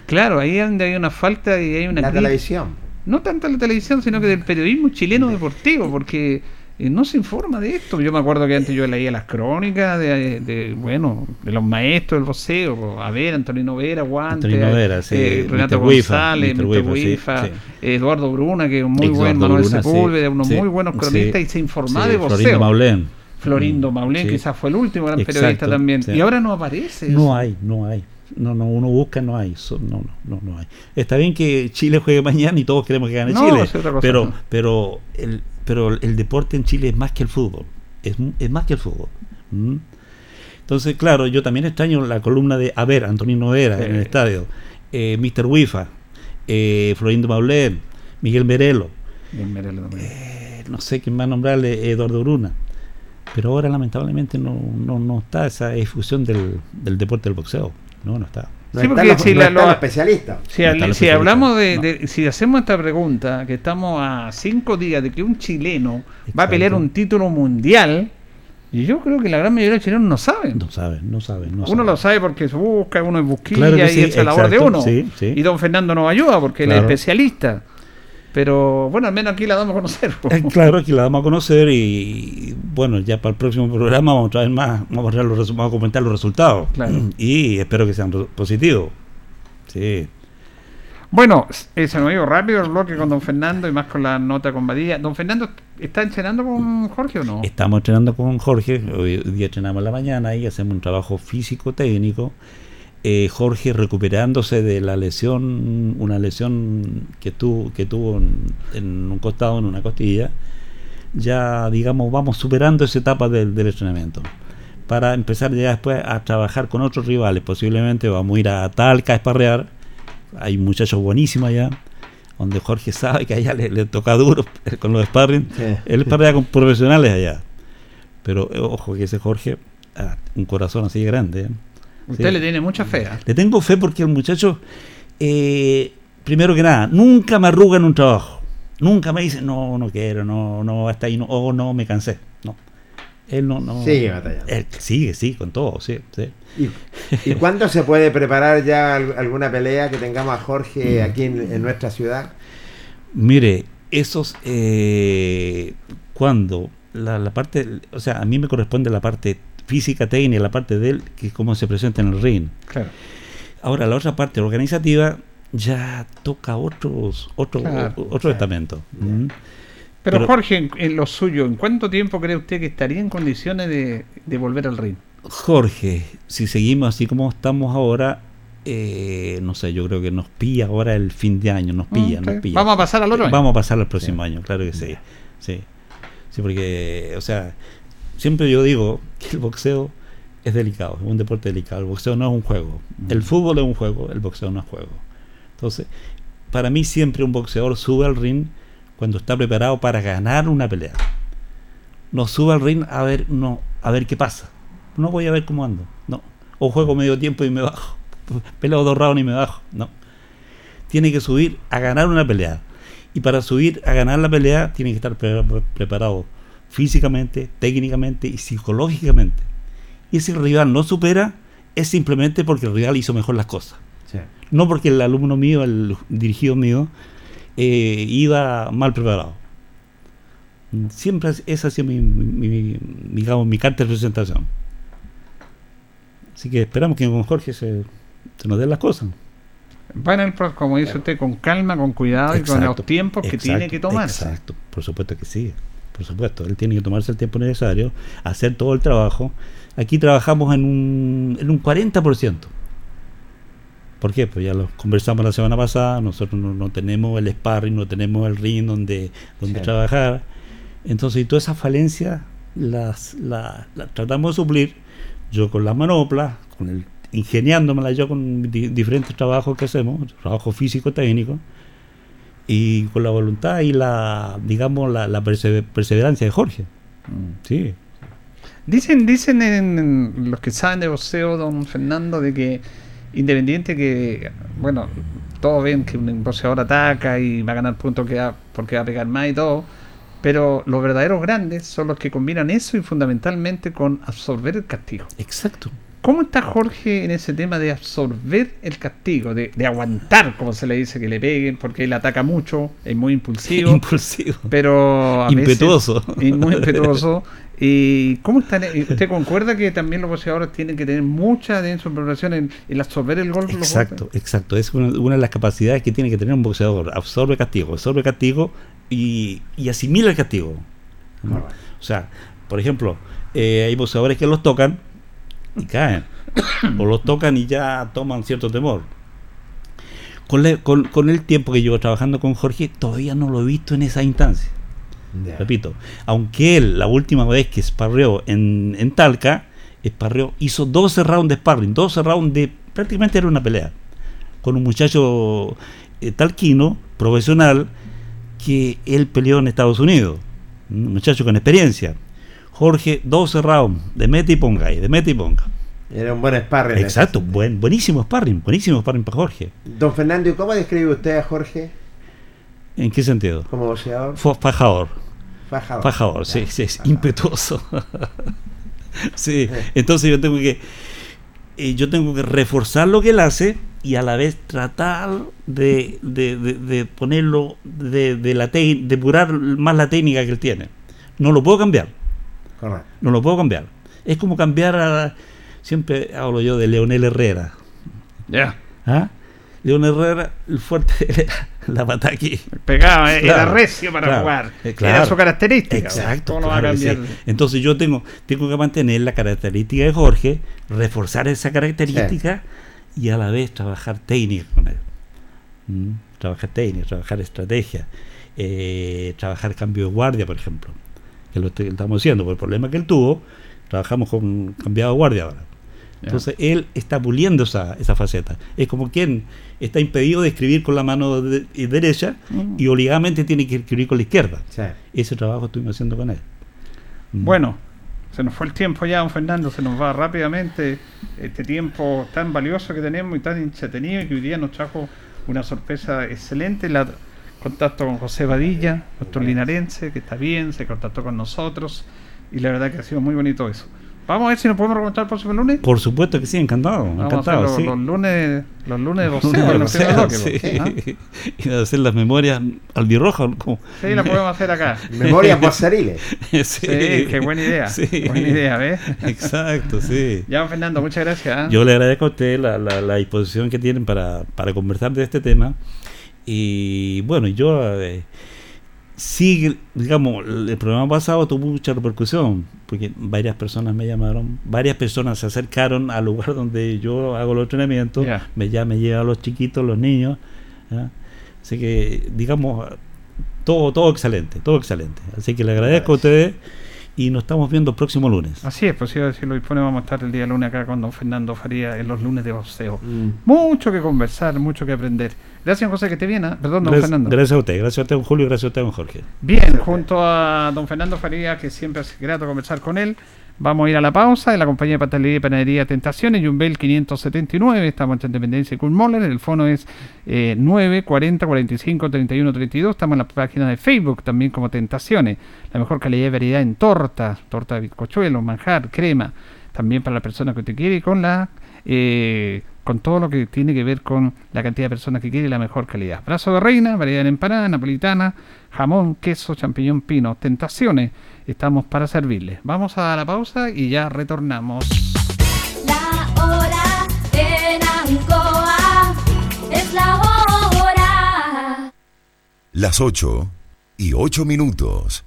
claro, ahí es donde hay una falta y hay una
La televisión.
no tanto la televisión, sino que del periodismo chileno deportivo, porque eh, no se informa de esto. Yo me acuerdo que antes yo leía las crónicas de, de, bueno, de los maestros del boxeo, a ver, Antonino Vera, Guante,
Antonino Vera, sí,
eh, Renato
Mr.
González,
Mr.
Mr.
Wifa, sí, sí.
Eduardo Bruna, que es un muy
Eduardo
buen Manuel Sepúlveda, unos muy buenos cronistas y se informaba de.
Florindo Maulén.
Florindo Maulén quizás fue el último gran
Exacto,
periodista también. Y ahora no aparece.
No hay, no hay. No, no, uno busca, no hay. So- no, no, no, no hay. Está bien que Chile juegue mañana y todos queremos que gane
No,
Chile.
es otra cosa,
pero, pero, el, pero el deporte en Chile es más que el fútbol. Es, es más que el fútbol. ¿Mm? Entonces, claro, yo también extraño la columna de A ver, Antonino Vera en el estadio, eh, Mr. Wifa, eh, Florindo Maulén, Miguel Merelo,
Bien, también.
eh, no sé quién más nombrarle, Eduardo Bruna. Pero ahora lamentablemente no, no, no está esa difusión del, del deporte del boxeo. No, no está.
No
Sí,
están
porque
los,
si
no
la- lo-. Si,
No
al- si
especialista.
hablamos de,
No.
de- si hacemos esta pregunta, que estamos a cinco días de que un chileno va a pelear un título mundial, y yo creo que la gran mayoría de chilenos no saben.
No saben, no saben. No
uno lo sabe porque se busca, uno es busquilla
Claro
y
sí,
es la labor de uno.
sí, sí.
Y don Fernando nos ayuda porque él es
Claro.
especialista. Pero bueno, al menos aquí la damos a conocer.
Eh, claro, aquí la vamos a conocer y bueno, ya para el próximo programa vamos a traer más, vamos a, los vamos a comentar los resultados.
Claro.
Y espero que sean positivos. Sí.
Bueno, eh, se nos ido rápido el bloque con don Fernando y más con la nota con Badía. ¿Don Fernando está entrenando con Jorge o no?
Estamos entrenando con Jorge, hoy día entrenamos en la mañana y hacemos un trabajo físico técnico. Eh, Jorge recuperándose de la lesión, una lesión que, tuvo que tuvo en, en un costado, en una costilla, ya digamos vamos superando esa etapa del, del entrenamiento para empezar ya después a trabajar con otros rivales. Posiblemente vamos a ir a Talca a esparrear. Hay muchachos buenísimos allá, donde Jorge sabe que allá le, le toca duro con los sparring.
Sí.
Él esparrea con profesionales allá. Pero eh, ojo que ese Jorge, ah, un corazón así grande. ¿eh?
Usted
Sí.
le tiene mucha fe. ¿eh?
Le tengo fe porque el muchacho, eh, primero que nada, nunca me arruga en un trabajo. Nunca me dice, no, no quiero, no, no, hasta ahí, no, o no, me cansé. No. Él no, no.
Sigue batallando.
Él sigue, sí, con todo, sí, sí.
¿Y, y cuándo se puede preparar ya al- alguna pelea que tengamos a Jorge aquí en, en nuestra ciudad?
Mire, esos, eh, cuando la, la parte, o sea, a mí me corresponde la parte física, técnica, la parte de él, que es cómo se presenta en el ring.
Claro.
Ahora, la otra parte organizativa ya toca otros, otro,
Claro,
otro
claro.
estamento. Mm.
Pero,
Pero-
Jorge, en, en lo suyo, ¿en cuánto tiempo cree usted que estaría en condiciones de, de volver al ring?
Jorge, si seguimos así como estamos ahora, eh, no sé, yo creo que nos pilla ahora el fin de año, nos pilla, nos pilla.
Vamos a pasar al otro año.
Vamos a pasar al próximo año, claro que sí. Sí, sí, porque, o sea, siempre yo digo que el boxeo es delicado, es un deporte delicado. El boxeo no es un juego. El fútbol es un juego, el boxeo no es juego. Entonces, para mí siempre un boxeador sube al ring cuando está preparado para ganar una pelea. No sube al ring a ver, no, a ver qué pasa. No voy a ver cómo ando. No. O juego medio tiempo y me bajo. Peleo dos rounds y me bajo. No. Tiene que subir a ganar una pelea. Y para subir a ganar la pelea tiene que estar pre- preparado físicamente, técnicamente y psicológicamente. Y si el rival no supera, es simplemente porque el rival hizo mejor las cosas. No porque el alumno mío, el dirigido mío, eh, iba mal preparado. Siempre es- esa ha sido mi, mi- mi- digamos, mi carta de presentación. Así que esperamos que con Jorge se, se nos den las cosas.
Va en el pro- como dice usted, con calma, con cuidado y con los tiempos que
exacto,
tiene que tomarse.
Exacto, por supuesto que sí. Por supuesto, él tiene que tomarse el tiempo necesario, hacer todo el trabajo. Aquí trabajamos en un, en un 40%. ¿Por qué? Pues ya lo conversamos la semana pasada, nosotros no, no tenemos el sparring, no tenemos el ring donde, donde
Sí.
trabajar. Entonces, y todas esas falencias las, las- las tratamos de suplir. Yo con las manoplas, con el, ingeniándomela yo con di- diferentes trabajos que hacemos, trabajo físico, técnico, y con la voluntad y la, digamos, la, la perse- perseverancia de Jorge. Sí.
Dicen, dicen en, en los que saben de boxeo, don Fernando, de que independiente que, bueno, todos ven que un boxeador ataca y va a ganar puntos que va- porque va a pegar más y todo, pero los verdaderos grandes son los que combinan eso y fundamentalmente con absorber el castigo.
Exacto.
¿Cómo está Jorge en ese tema de absorber el castigo, de, de aguantar, como se le dice, que le peguen, porque él ataca mucho, es muy impulsivo,
Impulsivo.
pero a
Impetuoso.
veces- y muy impetuoso. ¿Y cómo está? y ¿Usted concuerda que también los boxeadores tienen que tener mucha de su preparación en el absorber el golpe?
Exacto, exacto. Es una, una de las capacidades que tiene que tener un boxeador. Absorbe castigo, absorbe castigo y, y asimila el castigo. ¿no? O sea, por ejemplo, eh, hay boxeadores que los tocan y caen. o los tocan y ya toman cierto temor. Con, le- con- con el tiempo que llevo trabajando con Jorge, todavía no lo he visto en esa instancia. Repito, aunque él, la última vez que sparreó en, en Talca, sparreó, hizo 12 rounds de sparring, 12 rounds de. prácticamente era una pelea. Con un muchacho eh, talquino, profesional, que él peleó en Estados Unidos. Un muchacho con experiencia. Jorge, 12 rounds, de mete y ponga ahí, de mete y ponga.
Era un buen sparring.
Exacto, buen, buenísimo sparring, buenísimo sparring para Jorge.
Don Fernando, ¿y cómo describe usted a Jorge
¿En qué sentido?
como boxeador?
Fajador.
Fajador.
Fajador, sí, sí, es
fajador.
impetuoso. sí, entonces yo tengo que eh, yo tengo que reforzar lo que él hace y a la vez tratar de, de- de- de ponerlo, de, de, la te- depurar más la técnica que él tiene. No lo puedo cambiar,
Correcto.
no lo puedo cambiar. Es como cambiar a, siempre hablo yo de Leonel Herrera.
Ya.
¿ah? Leonel Herrera, el fuerte era la pata aquí.
Pegaba, eh, era
Claro,
recio para
claro,
jugar.
eh,
Era su característica.
Exacto. Entonces yo tengo, tengo que mantener la característica de Jorge, reforzar esa característica y a la vez trabajar técnica con él. ¿Mm? Trabajar técnica, trabajar estrategia, eh, trabajar cambio de guardia, por ejemplo, que lo estamos haciendo por el problema que él tuvo. Trabajamos con cambiado de guardia ahora. Entonces él está puliendo esa, esa faceta. Es como quien está impedido de escribir con la mano derecha mm. y obligadamente tiene que escribir con la izquierda. Ese trabajo estuvimos haciendo con él.
Mm. Bueno, se nos fue el tiempo ya, don Fernando, se nos va rápidamente este tiempo tan valioso que tenemos y tan entretenido y que hoy día nos trajo una sorpresa excelente. La contacto con José Badilla, nuestro linarense, que está bien, se contactó con nosotros y la verdad que ha sido muy bonito eso. Vamos a ver si nos podemos recontar el próximo lunes.
Por supuesto que sí, encantado. encantado
los,
sí.
los, lunes, los lunes de boxeo.
sí. ¿Ah? Y de hacer las memorias albirrojas. Como...
Sí, las podemos hacer acá.
memorias boxeriles.
sí. sí, qué buena idea. Sí. Buena idea, ¿ves?
Exacto, sí.
Ya, Fernando, muchas gracias. ¿ah?
Yo le agradezco a usted la, la, la disposición que tienen para, para conversar de este tema. Y bueno, yo... Eh, sí, digamos, el programa pasado tuvo mucha repercusión, porque varias personas me llamaron, varias personas se acercaron al lugar donde yo hago los entrenamientos, me, ya me llevan los chiquitos, los niños, así que, digamos, todo, todo excelente, todo excelente. Así que le agradezco a ustedes y nos estamos viendo el próximo lunes.
Así es, pues si lo dispone, vamos a estar el día lunes acá con don Fernando Faría en los lunes de boxeo. Mm. Mucho que conversar, mucho que aprender. Gracias, José, que te viene. ¿ah? Perdón, don Fernando.
Gracias a usted, gracias a usted, don Julio, y gracias a usted, don Jorge.
Bien, junto a don Fernando Faría, que siempre es grato conversar con él. Vamos a ir a la pausa. En la compañía de pastelería y panadería Tentaciones, Jumbel 579, estamos en Independencia y Moller, el fono es eh, 9 40 45 31 32, estamos en la página de Facebook también como Tentaciones, la mejor calidad y variedad en tortas, torta de bizcochuelo, manjar, crema, también para la persona que te quiere con la... Eh, con todo lo que tiene que ver con la cantidad de personas que quiere la mejor calidad. Brazo de reina, variedad en empanada, napolitana, jamón, queso, champiñón, pino, tentaciones. Estamos para servirles. Vamos a la pausa y ya retornamos.
La hora en Ancoa es la hora.
Las 8 y 8 minutos.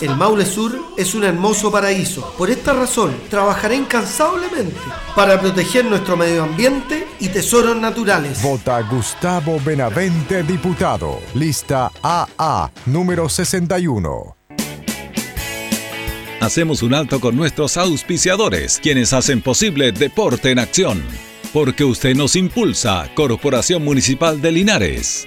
El Maule Sur es un hermoso paraíso. Por esta razón, trabajaré incansablemente para proteger nuestro medio ambiente y tesoros naturales.
Vota Gustavo Benavente, diputado. Lista AA, número 61.
Hacemos un alto con nuestros auspiciadores, quienes hacen posible Deporte en Acción. Porque usted nos impulsa, Corporación Municipal de Linares.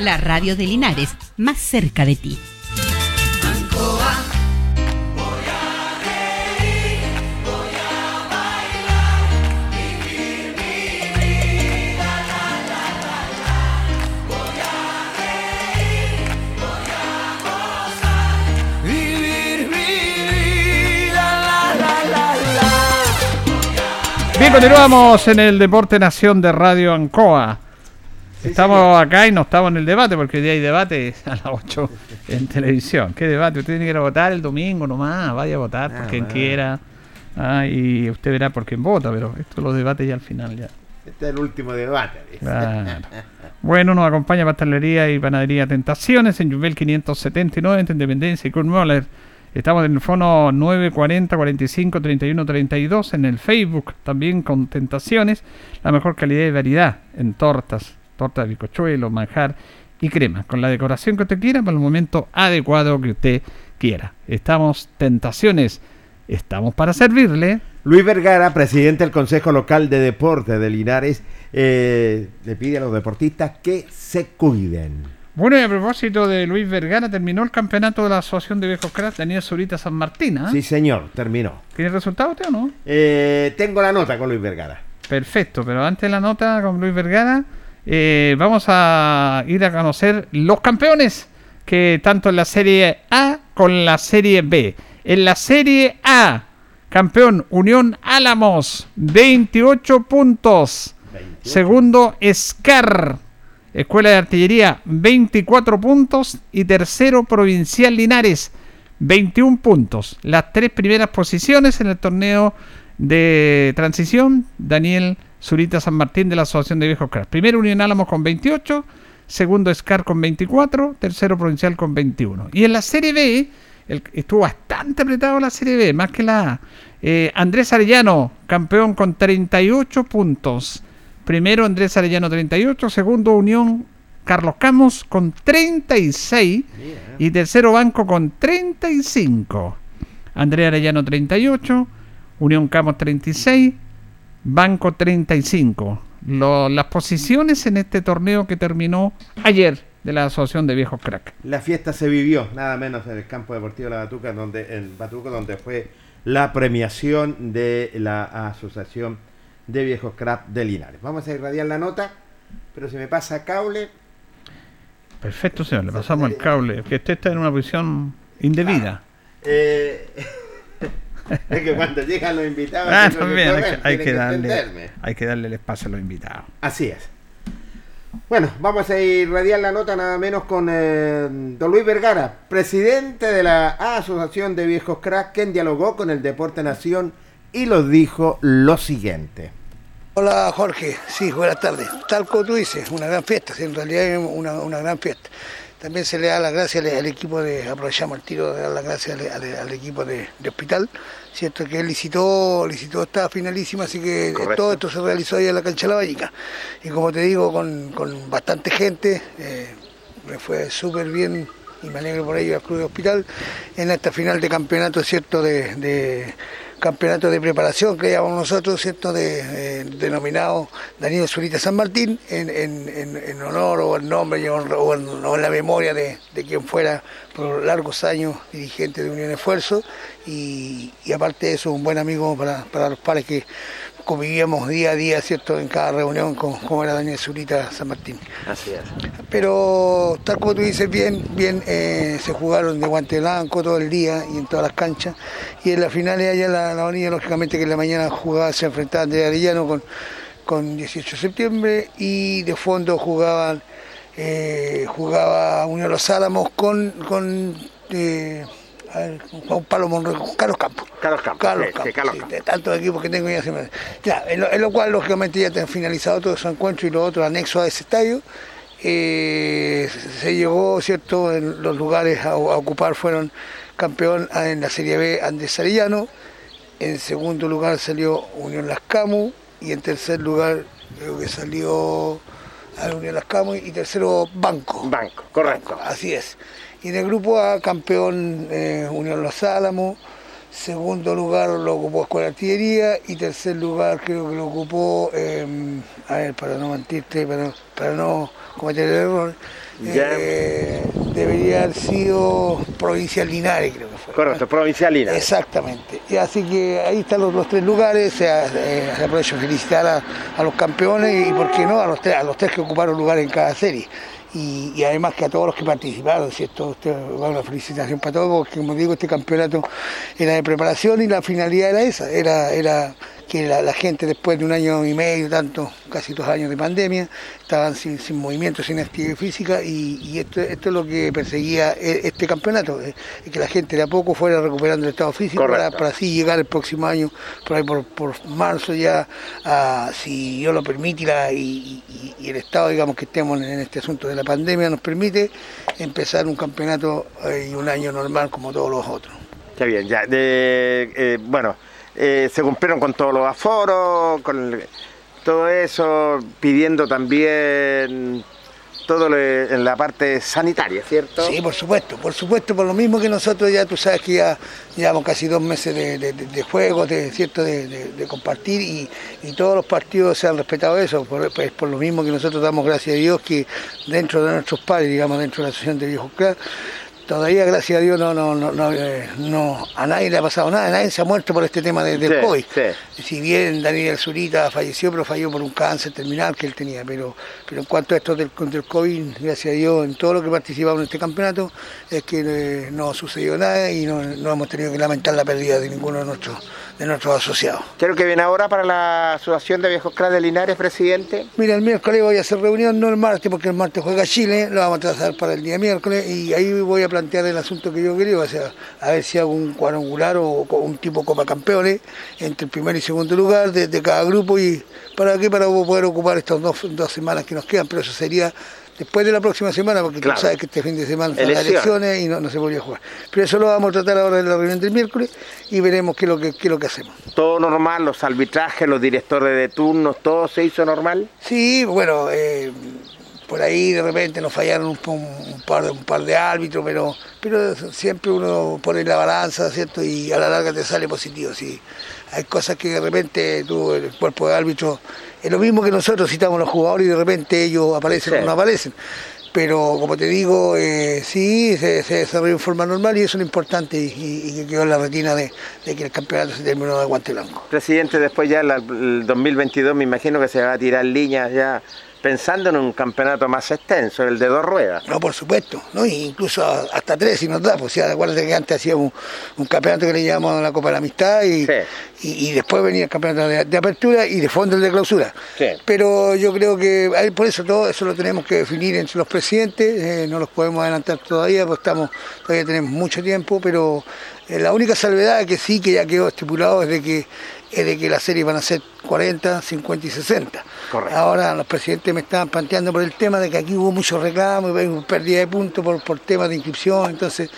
La radio de Linares, más cerca de ti.
Bien, continuamos en el Deporte Nación de Radio Ancoa. Estamos acá y no estamos en el debate porque hoy día hay debate a las 8 en televisión. ¿Qué debate? Usted tiene que ir a votar el domingo nomás, vaya a votar por
Ah,
quien
bueno.
quiera. Ah, y usted verá por quién vota, pero esto los debates ya al final ya.
Este es el último debate.
Claro. Bueno, nos acompaña Pastelería y Panadería Tentaciones en Juvel 579 entre Independencia y Kurt Estamos en el fono 940 45 31 32 en el Facebook también con Tentaciones, la mejor calidad y variedad en tortas, torta de bizcochuelo, manjar y crema, con la decoración que usted quiera para el momento adecuado que usted quiera. Estamos Tentaciones, estamos para servirle.
Luis Vergara, presidente del Consejo Local de Deporte de Linares, eh, le pide a los deportistas que se cuiden.
Bueno, y a propósito de Luis Vergara, terminó el campeonato de la Asociación de Viejos Cracks Daniel Zurita San Martín. ¿ah?
Sí, señor, terminó.
¿Tiene resultado usted o no?
Eh, tengo la nota con Luis Vergara.
Perfecto, pero antes de la nota con Luis Vergara, eh, vamos a ir a conocer los campeones que tanto en la Serie A con la Serie B. En la Serie A, campeón Unión Álamos, 28 puntos. Segundo, Scar, Escuela de Artillería, 24 puntos. Y tercero, Provincial Linares, 21 puntos. Las tres primeras posiciones en el torneo de transición, Daniel Zurita San Martín de la Asociación de Viejos Cracks. Primero Unión Álamos con 28, segundo Scar con 24, tercero Provincial con 21. Y en la Serie B, el- estuvo bastante apretado la Serie B, más que la A. Eh, Andrés Arellano, campeón con 38 puntos. Primero Andrés Arellano 38, segundo Unión Carlos Camus con 36 y tercero Banco con 35. Andrés Arellano 38, Unión Camus 36, Banco 35. Lo- las posiciones en este torneo que terminó ayer de la Asociación de Viejos Crack.
La fiesta se vivió, nada menos en el campo deportivo de la Batuca, donde, en Batuco, donde fue la premiación de la Asociación de Viejos Crap de Linares. Vamos a irradiar la nota, pero si me pasa cable,
Perfecto, señor. Le pasamos el cable. Que usted está en una posición indebida.
eh, es que cuando llegan los invitados,
Ah,
que
también hay
correr,
que, hay
tienen
que darle,
entenderme.
hay que darle el espacio a los invitados.
Así es. Bueno, vamos a irradiar la nota nada menos con eh, don Luis Vergara, presidente de la Asociación de Viejos Cracks, quien dialogó con el Deporte Nación y nos dijo lo siguiente.
Hola Jorge, sí, buenas tardes. Tal como tú dices, una gran fiesta, sí, en realidad es una, una gran fiesta. También se le da las gracias al, al equipo de, aprovechamos el tiro de dar las gracias al, al- al equipo de, de hospital, cierto que él licitó, licitó esta finalísima, así que
Correcto.
todo esto se realizó ahí en la cancha de la Vallica. Y como te digo, con, con bastante gente, eh, me fue súper bien y me alegro por ello al Club de Hospital en esta final de campeonato, cierto, de, de campeonato de preparación que llamamos nosotros, cierto, de, eh, denominado Daniel Zurita San Martín, en, honor o en nombre o en, la memoria de, quien fuera por largos años dirigente de Unión Esfuerzo. Y, y aparte de eso un buen amigo para, para los pares que convivíamos día a día, cierto, en cada reunión con, como era Daniel Zurita San Martín.
Así es.
Pero tal como tú dices, bien, bien eh, se jugaron de guante blanco todo el día y en todas las canchas. Y en las finales allá la, la avenida, lógicamente que en la mañana jugaba, se enfrentaba Andrea Arellano con, con 18 de septiembre y de fondo jugaban eh, jugaba Unión Los Álamos con, con eh, con Juan Pablo Monroy, Carlos Campos.
Carlos Campos.
Carlos
sí,
Campos, sí, de tantos equipos que tengo ya se me... Ya, en lo, en lo cual lógicamente ya te han finalizado todos esos encuentros y los otros anexos a ese estadio. Eh, se llegó, ¿cierto? En los lugares a, a ocupar fueron campeón en la Serie B Andrés Arellano, en segundo lugar salió Unión Las Camu y en tercer lugar creo que salió a la Unión Las Camu y tercero Banco.
Banco, correcto.
Así es. Y en el grupo A, campeón eh, Unión Los Álamos, segundo lugar lo ocupó Escuela Artillería y tercer lugar creo que lo ocupó, eh, a ver, para no mentirte, para, para no cometer el error, eh, debería haber sido Provincial Linares, creo que fue.
Correcto, Provincial Linares.
Exactamente. Y así que ahí están los, los tres lugares. Se, eh, aprovecho felicitar a, a los campeones y, ¿por qué no?, a los tres, a los tres que ocuparon lugar en cada serie. Y, además que a todos los que participaron, ¿cierto? Usted, va una felicitación para todos, porque como digo, este campeonato era de preparación y la finalidad era esa, era, era que la, la gente después de un año y medio, tanto, casi dos años de pandemia, estaban sin, sin movimiento, sin actividad física y, y esto, esto es lo que perseguía e- este campeonato, eh, que la gente de a poco fuera recuperando el estado físico para, para así llegar el próximo año, por ahí por, por marzo ya, a, si Dios lo permite y, la- y- y- y el estado, digamos, que estemos en este asunto de la pandemia nos permite empezar un campeonato eh, y un año normal como todos los otros.
Qué bien, ya. De, eh, bueno, eh, se cumplieron con todos los aforos, con todo eso, pidiendo también todo en la parte sanitaria, ¿cierto?
Sí, por supuesto, por supuesto, por lo mismo que nosotros ya, tú sabes que ya llevamos casi dos meses de, de, de- juegos, de, ¿cierto? De, compartir y, y todos los partidos se han respetado eso, pues, por lo mismo que nosotros damos gracias a Dios que dentro de nuestros padres, digamos, dentro de la Asociación de Viejos todavía gracias a Dios no, no, no, no, eh, no- a nadie le ha pasado nada, nadie se ha muerto por este tema de- del
Sí,
COVID.
sí.
Si bien Daniel Zurita falleció, pero falló por un cáncer terminal que él tenía, pero, pero en cuanto a esto del, del COVID, gracias a Dios, en todo lo que participamos en este campeonato, es que eh, no sucedió nada y no, no hemos tenido que lamentar la pérdida de ninguno de nuestros, de nuestros asociados.
¿Qué es lo que viene ahora para la Asociación de Viejos Cras de Linares, presidente?
Mira, el miércoles voy a hacer reunión, no el martes, porque el martes juega Chile, lo vamos a trazar para el día miércoles y ahí voy a plantear el asunto que yo quería, o sea, a ver si hago un cuadrangular o un tipo Copa Campeones entre el primer y segundo lugar de, de cada grupo y para qué, para poder ocupar estas dos, dos semanas que nos quedan, pero eso sería después de la próxima semana, porque
Claro.
tú sabes que este fin de semana son las
Elecciones.
elecciones y no, no se podría jugar. Pero eso lo vamos a tratar ahora en la reunión del miércoles y veremos qué es lo que, qué es lo que hacemos.
Todo normal, los arbitrajes, los directores de turnos, todo se hizo normal.
Sí, bueno, eh, por ahí de repente nos fallaron un, un- par, de- un par de árbitros, pero, pero siempre uno pone la balanza, ¿cierto? Y a la larga te sale positivo. Sí. Hay cosas que de repente tú, el cuerpo de árbitro, es lo mismo que nosotros citamos a los jugadores y de repente ellos aparecen
Sí.
o no aparecen. Pero como te digo, eh, sí, se, se desarrolló en forma normal y eso es lo importante y, que quedó en la retina de, de que el campeonato se terminó de guante blanco.
Presidente, después ya la- el 2022 me imagino que se va a tirar líneas ya pensando en un campeonato más extenso, el de dos ruedas.
No, por supuesto, ¿no? Incluso hasta tres si nos da, pues ya acuérdate que antes hacíamos un, un campeonato que le llamamos la Copa de la Amistad y, y, y después venía el campeonato de, de apertura y de fondo el de clausura. Pero yo creo que ahí por eso todo eso lo tenemos que definir entre los presidentes, eh, no los podemos adelantar todavía, pues estamos, todavía tenemos mucho tiempo, pero eh, la única salvedad que sí que ya quedó estipulado es de que es de que las series van a ser 40, 50 y 60.
Correcto.
Ahora los presidentes me estaban planteando por el tema de que aquí hubo muchos reclamos, y hubo pérdida de puntos por, por temas de inscripción, entonces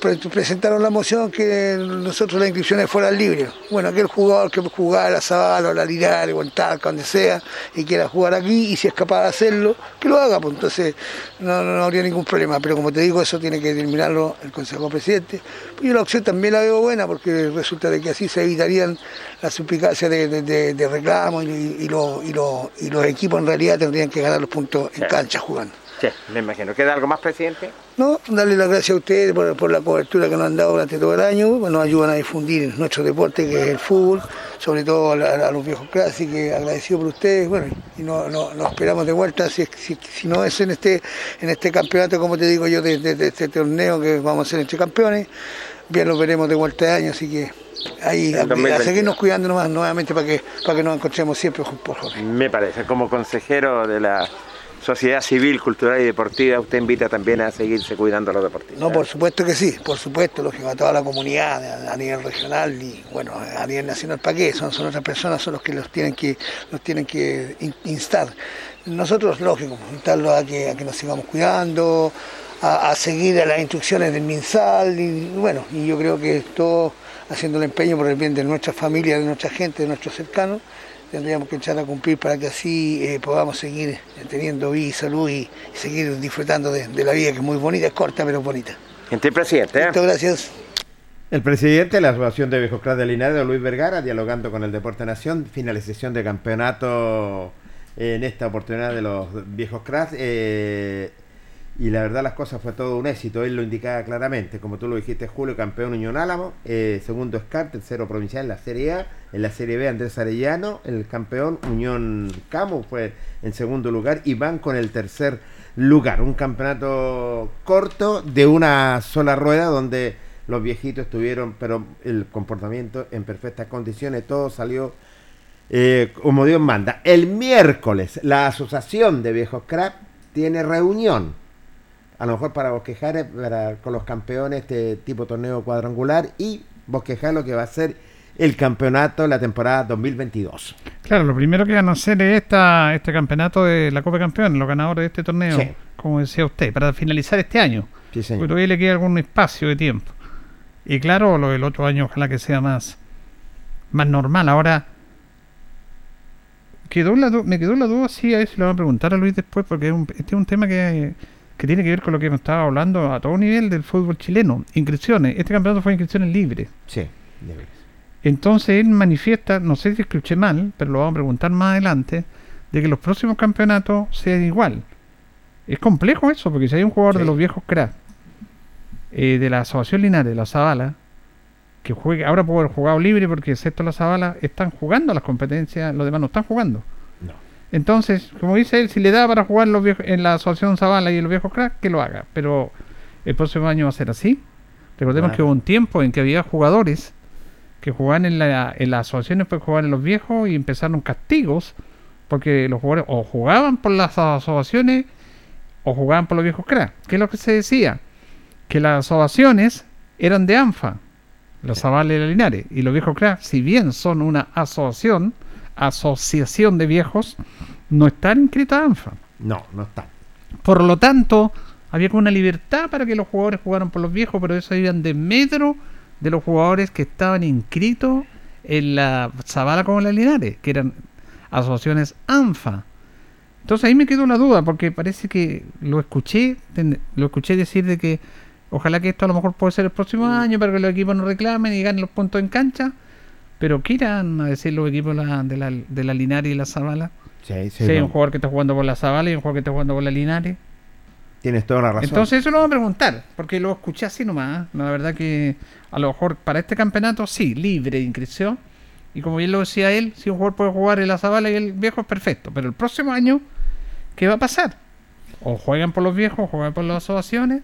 pre- presentaron la moción que nosotros las inscripciones fueran libres. Bueno, aquel jugador que jugaba en la Zabala o la Linares o en Talca, donde sea, y quiera jugar aquí, y si es capaz de hacerlo, que lo haga, pues entonces no, no, habría ningún problema. Pero como te digo, eso tiene que determinarlo el Consejo Presidente. Pues yo la opción también la veo buena, porque resulta de que así se evitarían las de, de, de- de reclamos y, y, lo- y lo- y los equipos en realidad tendrían que ganar los puntos en cancha jugando.
Sí, me imagino. ¿Queda algo más, presidente?
No, darle las gracias a ustedes por, por la cobertura que nos han dado durante todo el año, pues nos ayudan a difundir nuestro deporte que es el fútbol, sobre todo a, los viejos que agradecido por ustedes, bueno, y no, no, nos esperamos de vuelta, si, si, si no es en este, en este campeonato, como te digo yo, de, de- de este torneo que vamos a ser entre campeones, bien los veremos de vuelta de año, así que ahí a,
2020.
a seguirnos cuidando nomás nuevamente para que, para que nos encontremos siempre por Jorge.
Me parece. Como consejero de la Sociedad Civil, Cultural y Deportiva, usted invita también a seguirse cuidando a los deportistas.
No, por supuesto que sí, por supuesto, lógico, a toda la comunidad a, nivel regional y bueno, a nivel nacional, ¿para qué? Son, son otras personas, son los que los tienen que, los tienen que in- instar. Nosotros, lógico, instarlos a que, a que nos sigamos cuidando, a, a seguir a las instrucciones del MinSal y bueno, y yo creo que todo haciendo el empeño por el bien de nuestra familia, de nuestra gente, de nuestros cercanos, tendríamos que echar a cumplir para que así eh, podamos seguir eh, teniendo vida y salud y, y seguir disfrutando de, de la vida que es muy bonita, es corta pero bonita.
Gente presidente. ¿eh?
Muchas gracias.
El presidente de la Asociación de Viejos Cras de Linares, Luis Vergara, dialogando con el Deporte Nación, finalización de campeonato en esta oportunidad de los Viejos Cras. eh, y la verdad las cosas fue todo un éxito, él lo indicaba claramente, como tú lo dijiste Julio, campeón Unión Álamo, eh, segundo Scar, tercero provincial en la Serie A, en la Serie B Andrés Arellano, el campeón. Unión Camus fue en segundo lugar. Y van con el tercer lugar, un campeonato corto de una sola rueda donde los viejitos tuvieron, pero el comportamiento en perfectas condiciones, todo salió eh, como Dios manda. El miércoles la Asociación de Viejos Crap tiene reunión a lo mejor para bosquejar para, con los campeones este tipo torneo cuadrangular y bosquejar lo que va a ser el campeonato la temporada 2022.
Claro, lo primero que van a hacer es esta, este campeonato de la Copa de Campeones, los ganadores de este torneo,
Sí.
como decía usted, para finalizar este año.
Sí, señor.
Porque todavía le queda algún espacio de tiempo. Y claro, lo del otro año ojalá que sea más, más normal. Ahora, quedó la me quedó la duda, sí, a si lo van a preguntar a Luis después, porque es un- este es un tema que, que tiene que ver con lo que me estaba hablando a todo nivel del fútbol chileno. Inscripciones. Este campeonato fue inscripciones libres.
Sí, veras.
Entonces él manifiesta, no sé si escuché mal, pero lo vamos a preguntar más adelante, de que los próximos campeonatos sean igual. Es complejo eso, porque si hay un jugador de los viejos crack, eh, de la Asociación Linares, de la Zabala, que juegue, ahora puede haber jugado libre porque excepto la Zabala están jugando las competencias, los demás no están jugando. Entonces, como dice él, si le da para jugar los viejos, en la Asociación Zabala y en los viejos crack, que lo haga. Pero el próximo año va a ser así. Recordemos que hubo un tiempo en que había jugadores que jugaban en, la, en pues jugaban en los viejos y empezaron castigos porque los jugadores o jugaban por las asociaciones o jugaban por los viejos crack. ¿Qué es lo que se decía? Que las asociaciones eran de ANFA, la Zabala y la Linares, y los viejos crack, si bien son una asociación, asociación de viejos, no están inscritas a ANFA.
No, no está.
Por lo tanto, había como una libertad para que los jugadores jugaran por los viejos, pero eso iban de metro de los jugadores que estaban inscritos en la Zabala como en la Linares, que eran asociaciones ANFA. Entonces ahí me quedó la duda, porque parece que lo escuché, lo escuché decir de que ojalá que esto a lo mejor puede ser el próximo año para que los equipos no reclamen y ganen los puntos en cancha, pero ¿qué irán a decir los equipos de la, de la, de la Linares y la Zabala?
Sí, sí,
si hay un jugador que está jugando por la Zabala y un jugador que está jugando por la Linares.
Tienes toda la razón.
Entonces eso lo voy a preguntar, porque lo escuché así nomás. ¿eh? La verdad que a lo mejor para este campeonato sí, libre de inscripción. Y como bien lo decía él, si un jugador puede jugar en la Zabala y el viejo es perfecto. Pero el próximo año, ¿qué va a pasar? O juegan por los viejos, o juegan por las asociaciones,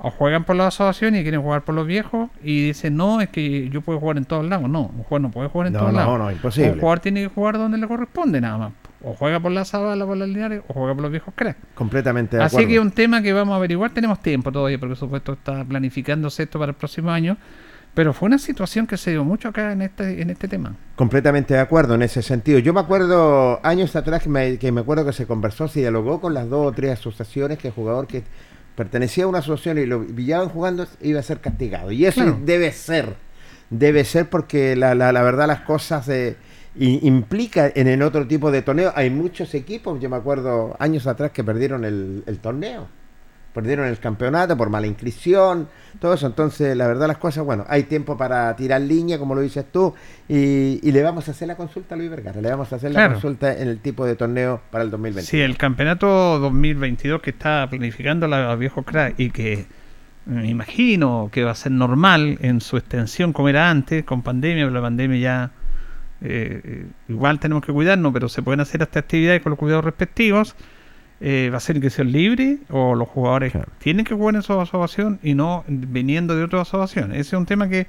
o juegan por las asociaciones y quieren jugar por los viejos y dicen, no, es que yo puedo jugar en todos lados. No, un jugador no puede jugar en
No,
todos
no,
lados.
no, imposible.
Un jugador tiene que jugar donde le corresponde nada más. O juega por la Zabala, por las Linares, o juega por los viejos cracks.
Completamente de
Así
acuerdo.
que es un tema que vamos a averiguar. Tenemos tiempo todavía, porque por supuesto está planificándose esto para el próximo año. Pero fue una situación que se dio mucho acá en este, en este tema.
Completamente de acuerdo en ese sentido. Yo me acuerdo años atrás que me, que me acuerdo que se conversó, se dialogó con las dos o tres asociaciones que el jugador que pertenecía a una asociación y lo pillaban jugando iba a ser castigado. Y eso
Claro.
debe ser, debe ser porque la, la, la verdad las cosas eh, implica en el otro tipo de torneo. Hay muchos equipos, yo me acuerdo años atrás que perdieron el, el torneo. Perdieron el campeonato por mala inscripción, todo eso. Entonces, la verdad, las cosas, bueno, hay tiempo para tirar línea, como lo dices tú, y, y le vamos a hacer la consulta a Luis Vergara. Le vamos a hacer la consulta en el tipo de torneo para el 2020.
Sí, el campeonato 2022 que está planificando la Viejo Crack y que me imagino que va a ser normal en su extensión como era antes, con pandemia, pero la pandemia ya eh, eh, igual tenemos que cuidarnos, pero se pueden hacer estas actividades con los cuidados respectivos. Eh, va a ser inscripción libre o los jugadores tienen que jugar en su asociación y no viniendo de otra asociación. Ese es un tema que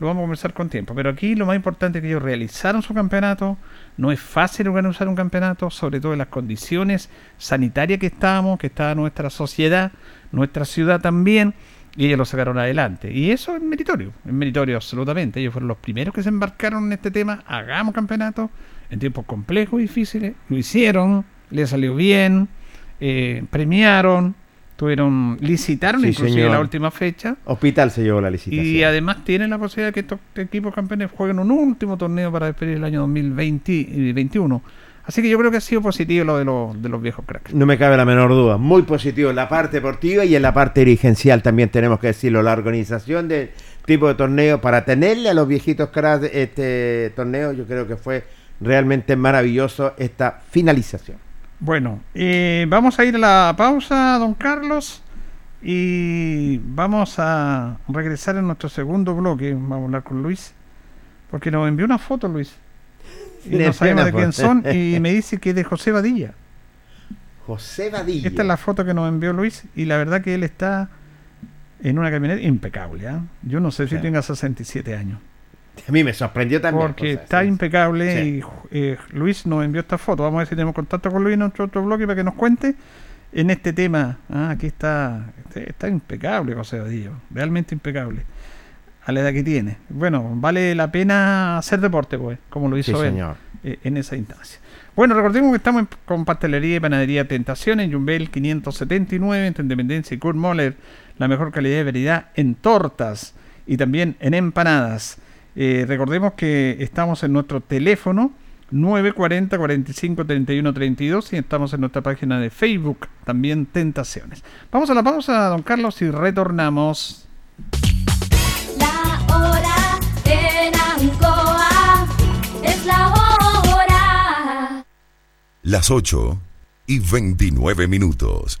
lo vamos a conversar con tiempo. Pero aquí lo más importante es que ellos realizaron su campeonato. No es fácil organizar un campeonato, sobre todo en las condiciones sanitarias que estábamos, que estaba nuestra sociedad, nuestra ciudad también, y ellos lo sacaron adelante. Y eso es meritorio, es meritorio absolutamente. Ellos fueron los primeros que se embarcaron en este tema. Hagamos campeonato en tiempos complejos y difíciles. Lo hicieron, les salió bien, eh, premiaron, tuvieron, licitaron
Sí,
inclusive
señor.
la última fecha.
Hospital se llevó la licitación.
Y además tienen la posibilidad de que estos equipos campeones jueguen un último torneo para despedir el año 2021. Así que yo creo que ha sido positivo lo de los, de los viejos cracks.
No me cabe la menor duda. Muy positivo en la parte deportiva y en la parte dirigencial también tenemos que decirlo. La organización del tipo de torneo para tenerle a los viejitos cracks este torneo, yo creo que fue realmente maravilloso esta finalización.
Bueno, eh, vamos a ir a la pausa, don Carlos, y vamos a regresar en nuestro segundo bloque. Vamos a hablar con Luis, porque nos envió una foto, Luis. Y no sabemos de quién son,
foto.
y me dice que es de José Badilla.
José Badilla.
Esta es la foto que nos envió Luis, y la verdad que él está en una camioneta impecable. ¿ah? Yo no sé si
Sí.
tenga 67 años.
A mí me sorprendió también.
Porque está
sí.
impecable
Sí.
y eh, Luis nos envió esta foto. Vamos a ver si tenemos contacto con Luis en nuestro otro bloque para que nos cuente en este tema. Ah, aquí está, este- está impecable José Vadillo, realmente impecable. A la edad que tiene. Bueno, vale la pena hacer deporte, pues, como lo hizo
Sí,
él
señor.
eh, en esa instancia. Bueno, recordemos que estamos en- con pastelería y panadería Tentación en Jumbel 579, entre Independencia y Kurt Moller. La mejor calidad y variedad en tortas y también en empanadas. Eh, recordemos que estamos en nuestro teléfono 940 45 31 32 y estamos en nuestra página de Facebook, también Tentaciones. Vamos a la pausa, don Carlos, y retornamos.
La hora en Ancoa es la hora.
Las 8 y 29 minutos.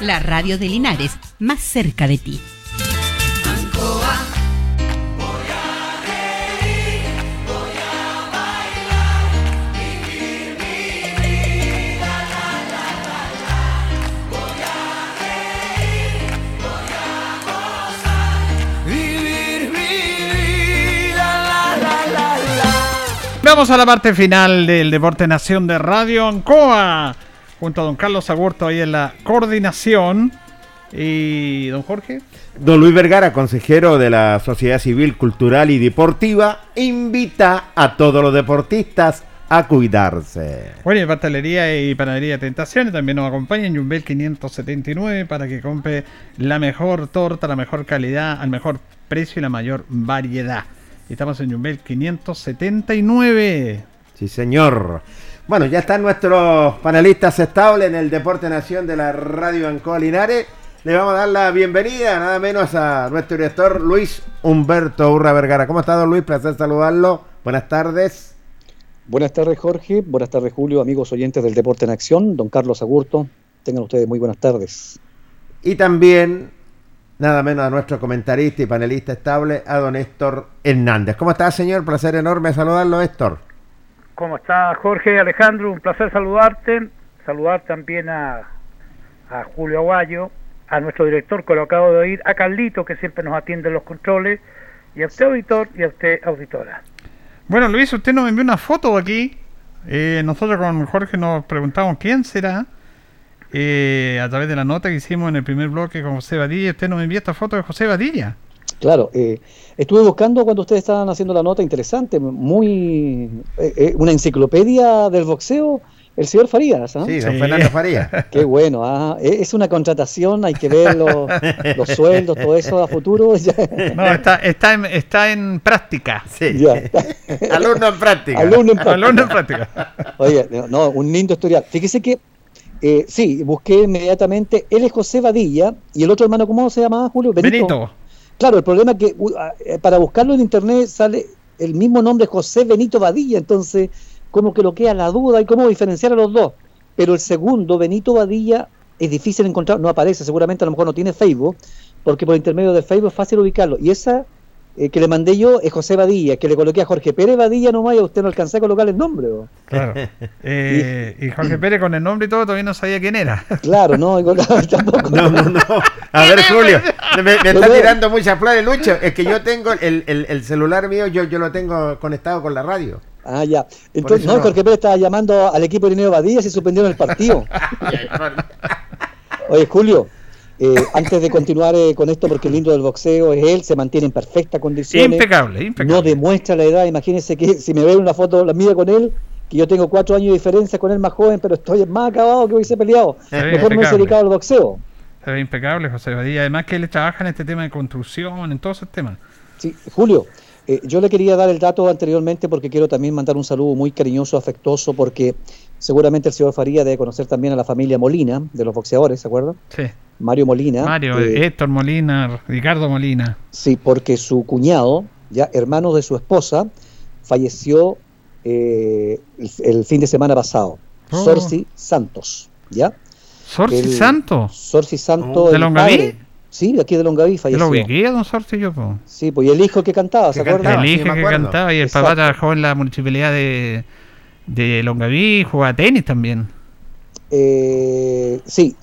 La radio de Linares, más cerca de ti.
Vamos a la parte final del Deporte Nación de Radio Ancoa. Junto a don Carlos Agurto ahí en la coordinación. Y don Jorge.
Don Luis Vergara, consejero de la Sociedad Civil, Cultural y Deportiva, invita a todos los deportistas a cuidarse.
Bueno, y pastelería y panadería Tentaciones también nos acompaña en Jumbel 579 para que compre la mejor torta, la mejor calidad, al mejor precio y la mayor variedad. Estamos en Jumbel 579.
Sí, señor. Bueno, ya están nuestros panelistas estables en el Deporte Nación de la Radio Ancoa Linares. Le vamos a dar la bienvenida, nada menos, a nuestro director Luis Humberto Urra Vergara. ¿Cómo está, don Luis? Placer saludarlo. Buenas tardes.
Buenas tardes, Jorge. Buenas tardes, Julio, amigos oyentes del Deporte en Acción. Don Carlos Agurto, tengan ustedes muy buenas tardes.
Y también, nada menos, a nuestro comentarista y panelista estable, a don Héctor Hernández. ¿Cómo está, señor? Placer enorme saludarlo, Héctor.
¿Cómo está Jorge Alejandro? Un placer saludarte. Saludar también a, a Julio Aguayo, a nuestro director que lo acabo de oír, a Carlito que siempre nos atiende en los controles, y a usted auditor y a usted auditora.
Bueno, Luis, usted nos envió una foto aquí. Eh, nosotros con Jorge nos preguntamos quién será. Eh, a través de la nota que hicimos en el primer bloque con José Badilla, usted nos envió esta foto de José Badilla.
Claro, eh, estuve buscando cuando ustedes estaban haciendo la nota interesante, muy eh, eh, una enciclopedia del boxeo, el señor Farías. ¿ah?
Sí, don Fernando Farías.
Qué bueno, ah, e- es una contratación, hay que ver los, los sueldos, todo eso a futuro.
No, está, está, en, está en práctica.
Sí.
Ya.
Alumno en práctica.
Alumno en práctica.
Alumno en práctica.
Oye, no, un lindo historial. Fíjese que, eh, sí, busqué inmediatamente, él es José Badilla, y el otro hermano, ¿cómo se llamaba, Julio?
Benito.
Claro, el problema es que eh, para buscarlo en internet sale el mismo nombre José Benito Badilla, entonces como que lo queda la duda y cómo diferenciar a los dos. Pero el segundo, Benito Badilla, es difícil encontrar, no aparece, seguramente a lo mejor no tiene Facebook, porque por intermedio de Facebook es fácil ubicarlo. Y esa eh, que le mandé yo es José Badilla, que le coloqué a Jorge Pérez Badilla nomás y a usted no alcancé a colocar el nombre.
Claro. Eh, y Jorge Pérez con el nombre y todo todavía no sabía quién era.
Claro, no, igual- tampoco.
No, no, no. A ver, Julio, me, me está tirando muchas flores, Lucho. Es que yo tengo el, el- el celular mío, yo, yo lo tengo conectado con la radio.
Ah, ya. Entonces, no,
no.
Jorge Pérez estaba llamando al equipo de Lineo Badilla y se suspendieron el partido. Oye, Julio, Eh, antes de continuar eh, con esto, porque el lindo del boxeo es él, se mantiene en perfecta condición.
Impecable, impecable.
No demuestra la edad. Imagínense que si me ven una foto, la mía con él, que yo tengo cuatro años de diferencia con él más joven, pero estoy más acabado que hubiese peleado. Mejor me hubiese
impecable.
dedicado al boxeo.
Se ve impecable, José Badilla. Además que él trabaja en este tema de construcción, en todos esos temas.
Sí, Julio, eh, yo le quería dar el dato anteriormente porque quiero también mandar un saludo muy cariñoso, afectuoso, porque seguramente el señor Faría debe conocer también a la familia Molina, de los boxeadores, ¿se acuerdan?
Sí.
Mario Molina.
Mario,
eh,
Héctor Molina, Ricardo Molina.
Sí, porque su cuñado, ya hermano de su esposa, falleció eh, el, el fin de semana pasado.
Oh.
Sorsi Santos, ¿ya?
¿Sorsi
El-
Santos?
Sorsi Santos.
¿De
el
Longaví?
padre. Sí, de aquí de Longaví falleció.
lo ubiqué a Don yo, po.
Sí, pues y el hijo que cantaba, ¿se acuerdan?
El hijo que cantaba y el papá trabajó en la municipalidad de, de Longaví, jugaba tenis también.
Eh, sí,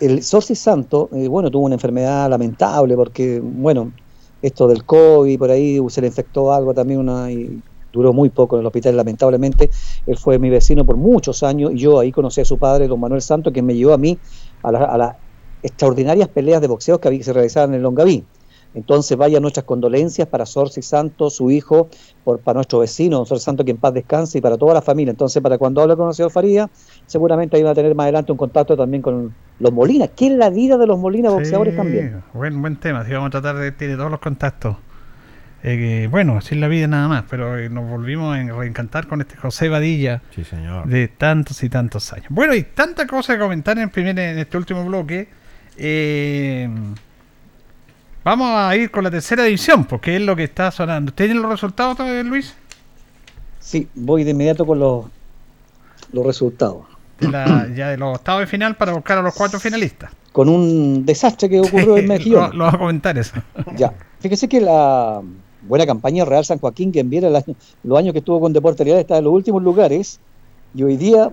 el Sorsi Santo, eh, bueno, tuvo una enfermedad lamentable porque, bueno, esto del COVID, por ahí se le infectó algo también, una, y duró muy poco en el hospital, lamentablemente. Él fue mi vecino por muchos años y yo ahí conocí a su padre, don Manuel Santo, que me llevó a mí a, la- a las extraordinarias peleas de boxeo que había- que se realizaban en Longaví. Entonces, vaya nuestras condolencias para Sorsi Santo, su hijo, por, para nuestro vecino, don Sorsi Santo, que en paz descanse, y para toda la familia. Entonces, para cuando hable con el señor Faría, seguramente ahí va a tener más adelante un contacto también con los Molina. ¿Qué es la vida de los Molina boxeadores
Sí,
también?
Buen, buen tema, sí, vamos a tratar de tener todos los contactos. Eh, bueno, así es la vida nada más, pero eh, nos volvimos a reencantar con este José Badilla
Sí, señor.
de tantos y tantos años. Bueno, y tanta cosa que comentar en, primer, en este último bloque. Eh, vamos a ir con la tercera división, porque es lo que está sonando. ¿Tienen los resultados, Luis?
Sí, voy de inmediato con los, los resultados.
De la- ya de los octavos de final para buscar a los cuatro finalistas.
Con un desastre que ocurrió en Mejillón.
lo vas a comentar eso.
Ya, fíjese que la buena campaña Real San Joaquín, que enviara el año- los años que estuvo con Deportes Real, está en los últimos lugares y hoy día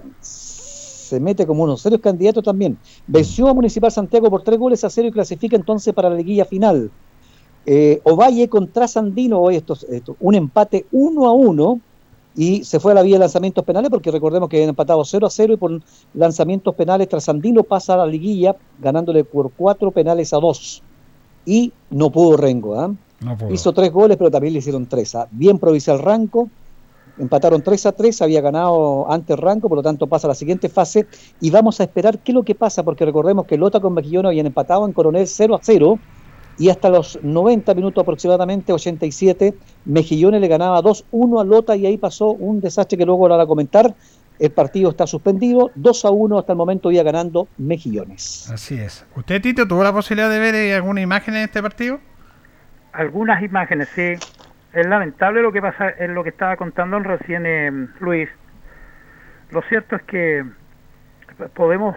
se mete como unos serios candidatos también. Venció a Municipal Santiago por tres goles a cero y clasifica entonces para la liguilla final. Eh, Ovalle contra Sandino, hoy esto, esto, un empate uno a uno y se fue a la vía de lanzamientos penales porque recordemos que habían empatado 0 a 0 y por lanzamientos penales Trasandino pasa a la liguilla ganándole por cuatro penales a dos y no pudo Rengo. ¿ah?
No pudo.
Hizo tres goles, pero también le hicieron tres. ¿ah? Bien Provincial Ranco, empataron 3 a 3, había ganado antes Ranco, por lo tanto pasa a la siguiente fase y vamos a esperar qué es lo que pasa, porque recordemos que Lota con Mejillón habían empatado en Coronel 0 a 0 y hasta los 90 minutos aproximadamente, 87, Mejillones le ganaba 2-1 a Lota y ahí pasó un desastre que luego lo a comentar. El partido está suspendido, 2 a 1 hasta el momento iba ganando Mejillones.
Así es. ¿Usted, Tito, tuvo la posibilidad de ver eh, alguna imagen en este partido?
Algunas imágenes, sí. Es lamentable lo que pasa, lo que estaba contando recién eh, Luis. Lo cierto es que podemos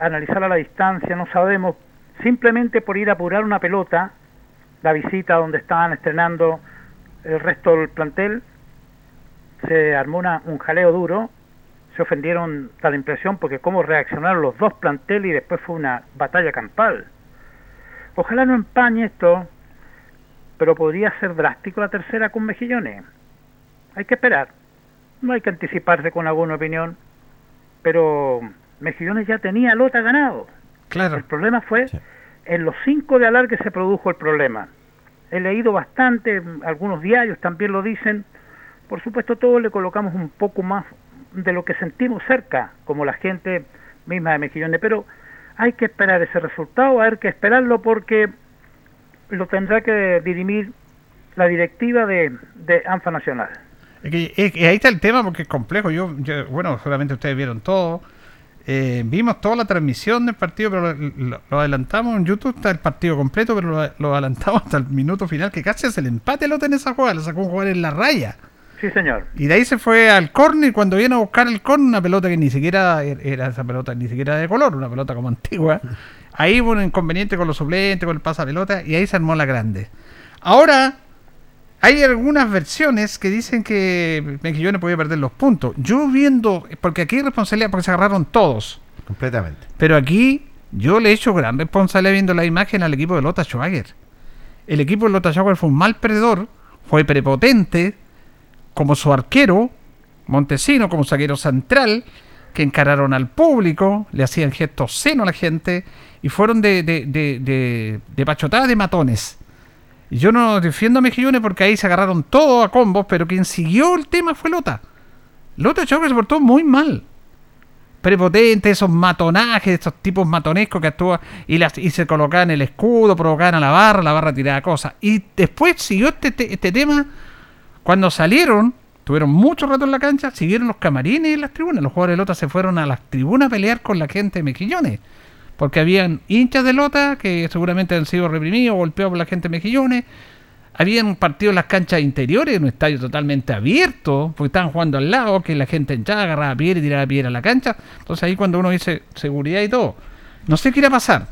analizar a la distancia, no sabemos, simplemente por ir a apurar una pelota, la visita donde estaban estrenando el resto del plantel, se armó una- un jaleo duro, se ofendieron, da la impresión, porque cómo reaccionaron los dos planteles y después fue una batalla campal. Ojalá no empañe esto, pero podría ser drástico la tercera con Mejillones. Hay que esperar. No hay que anticiparse con alguna opinión, pero Mejillones ya tenía Lota ganado.
Claro.
El problema fue en los cinco de alargue se produjo el problema. He leído bastante, algunos diarios también lo dicen. Por supuesto, todos le colocamos un poco más de lo que sentimos cerca, como la gente misma de Mejillones, pero hay que esperar ese resultado, hay que esperarlo porque lo tendrá que dirimir la directiva de, de ANFA Nacional.
Es que, es que ahí está el tema porque es complejo. Yo, yo- bueno, seguramente ustedes vieron todo. Eh, vimos toda la transmisión del partido, pero lo, lo- lo adelantamos en YouTube, está el partido completo, pero lo, lo adelantamos hasta el minuto final, que casi es el empate lo en esa jugada, lo sacó un jugador en la raya.
Sí, señor.
Y de ahí se fue al córner y cuando viene a buscar el córner, una pelota que ni siquiera er- era esa pelota, ni siquiera de color, una pelota como antigua. Ahí hubo un inconveniente con los suplentes, con el pasapelota, y ahí se armó la grande. Ahora, hay algunas versiones que dicen que Mejillones podía perder los puntos. Yo viendo, porque aquí hay responsabilidad porque se agarraron todos.
Completamente.
Pero aquí yo le he hecho gran responsabilidad viendo la imagen al equipo de Lota Schwager. El equipo de Lota Schwager fue un mal perdedor, fue prepotente, como su arquero, Montesino, como zaguero central, que encararon al público, le hacían gestos seno a la gente y fueron de, de, de, de, de pachotadas de matones. Y yo no defiendo a Mejillones porque ahí se agarraron todos a combos, pero quien siguió el tema fue Lota. Lota Choque se portó muy mal. Prepotente, esos matonajes, esos tipos matonescos que actúan y, las, y se colocaban el escudo, provocaban a la barra, la barra tiraba cosas. Y después siguió este, te- este tema cuando salieron, tuvieron mucho rato en la cancha, siguieron los camarines y las tribunas. Los jugadores de Lota se fueron a las tribunas a pelear con la gente de Mejillones. Porque habían hinchas de Lota que seguramente han sido reprimidos, golpeados por la gente de Mejillones. Habían partido en las canchas interiores, en un estadio totalmente abierto, porque estaban jugando al lado, que la gente hinchaba, agarraba piedra y tiraba piedra a la cancha. Entonces ahí cuando uno dice seguridad y todo. No sé qué irá a pasar.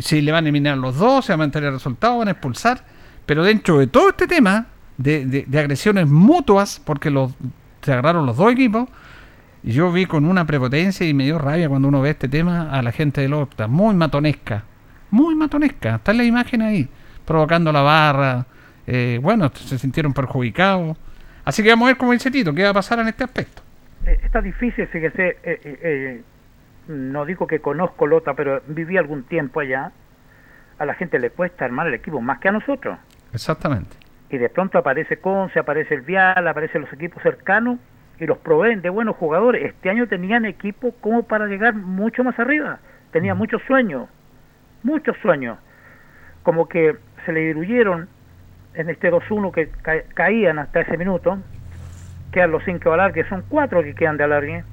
Si le van a eliminar los dos, se va a mantener el resultado, van a expulsar. Pero dentro de todo este tema de, de- de agresiones mutuas, porque los, se agarraron los dos equipos, yo vi con una prepotencia y me dio rabia cuando uno ve este tema a la gente de Lota, muy matonesca, muy matonesca, está en la imagen ahí, provocando la barra, eh, bueno, se sintieron perjudicados. Así que vamos a ver cómo dice Tito, qué va a pasar en este aspecto.
Eh, está difícil, fíjese, eh, eh, eh, no digo que conozco Lota, pero viví algún tiempo allá. A la gente le cuesta armar el equipo más que a nosotros.
Exactamente.
Y de pronto aparece Conce, aparece el Vial, aparecen los equipos cercanos y los proveen de buenos jugadores. Este año tenían equipo como para llegar mucho más arriba. Tenían muchos sueños, muchos sueños. Como que se le diluyeron en este 2-1 que ca- caían hasta ese minuto. Quedan los cinco alargue, son cuatro que quedan de alargue.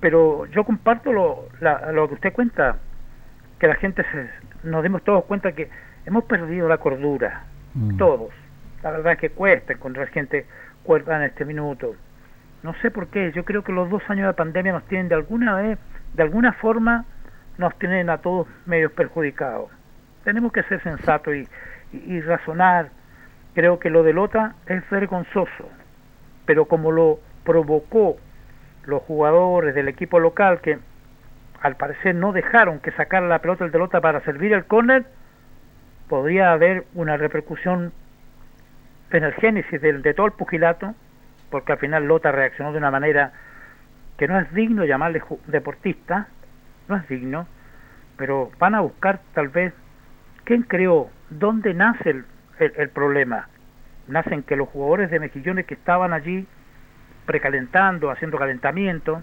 Pero yo comparto lo, la- lo que usted cuenta, que la gente se, nos dimos todos cuenta que hemos perdido la cordura, todos. La verdad es que cuesta encontrar gente cuerda en este minuto. No sé por qué, yo creo que los dos años de pandemia nos tienen de alguna vez, de alguna forma, nos tienen a todos medios perjudicados. Tenemos que ser sensatos y, razonar. Creo que lo de Lota es vergonzoso, pero como lo provocó los jugadores del equipo local que al parecer no dejaron que sacara la pelota el de Lota para servir el córner, podría haber una repercusión en el génesis del- de, todo el pugilato, porque al final Lota reaccionó de una manera que no es digno llamarle deportista, no es digno, pero van a buscar tal vez quién creó, dónde nace el, el- el problema. Nace en que los jugadores de Mejillones que estaban allí precalentando, haciendo calentamiento,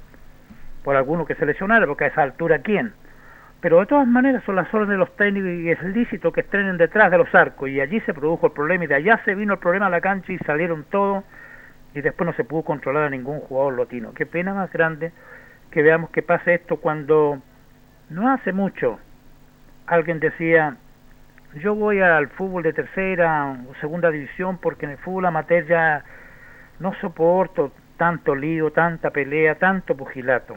por alguno que se lesionara, porque a esa altura quién. Pero de todas maneras son las órdenes de los técnicos y es lícito que estrenen detrás de los arcos y allí se produjo el problema y de allá se vino el problema a la cancha y salieron todos y después no se pudo controlar a ningún jugador lotino. Qué pena más grande que veamos que pase esto cuando no hace mucho alguien decía yo voy al fútbol de tercera o segunda división porque en el fútbol amateur ya no soporto tanto lío, tanta pelea, tanto pugilato.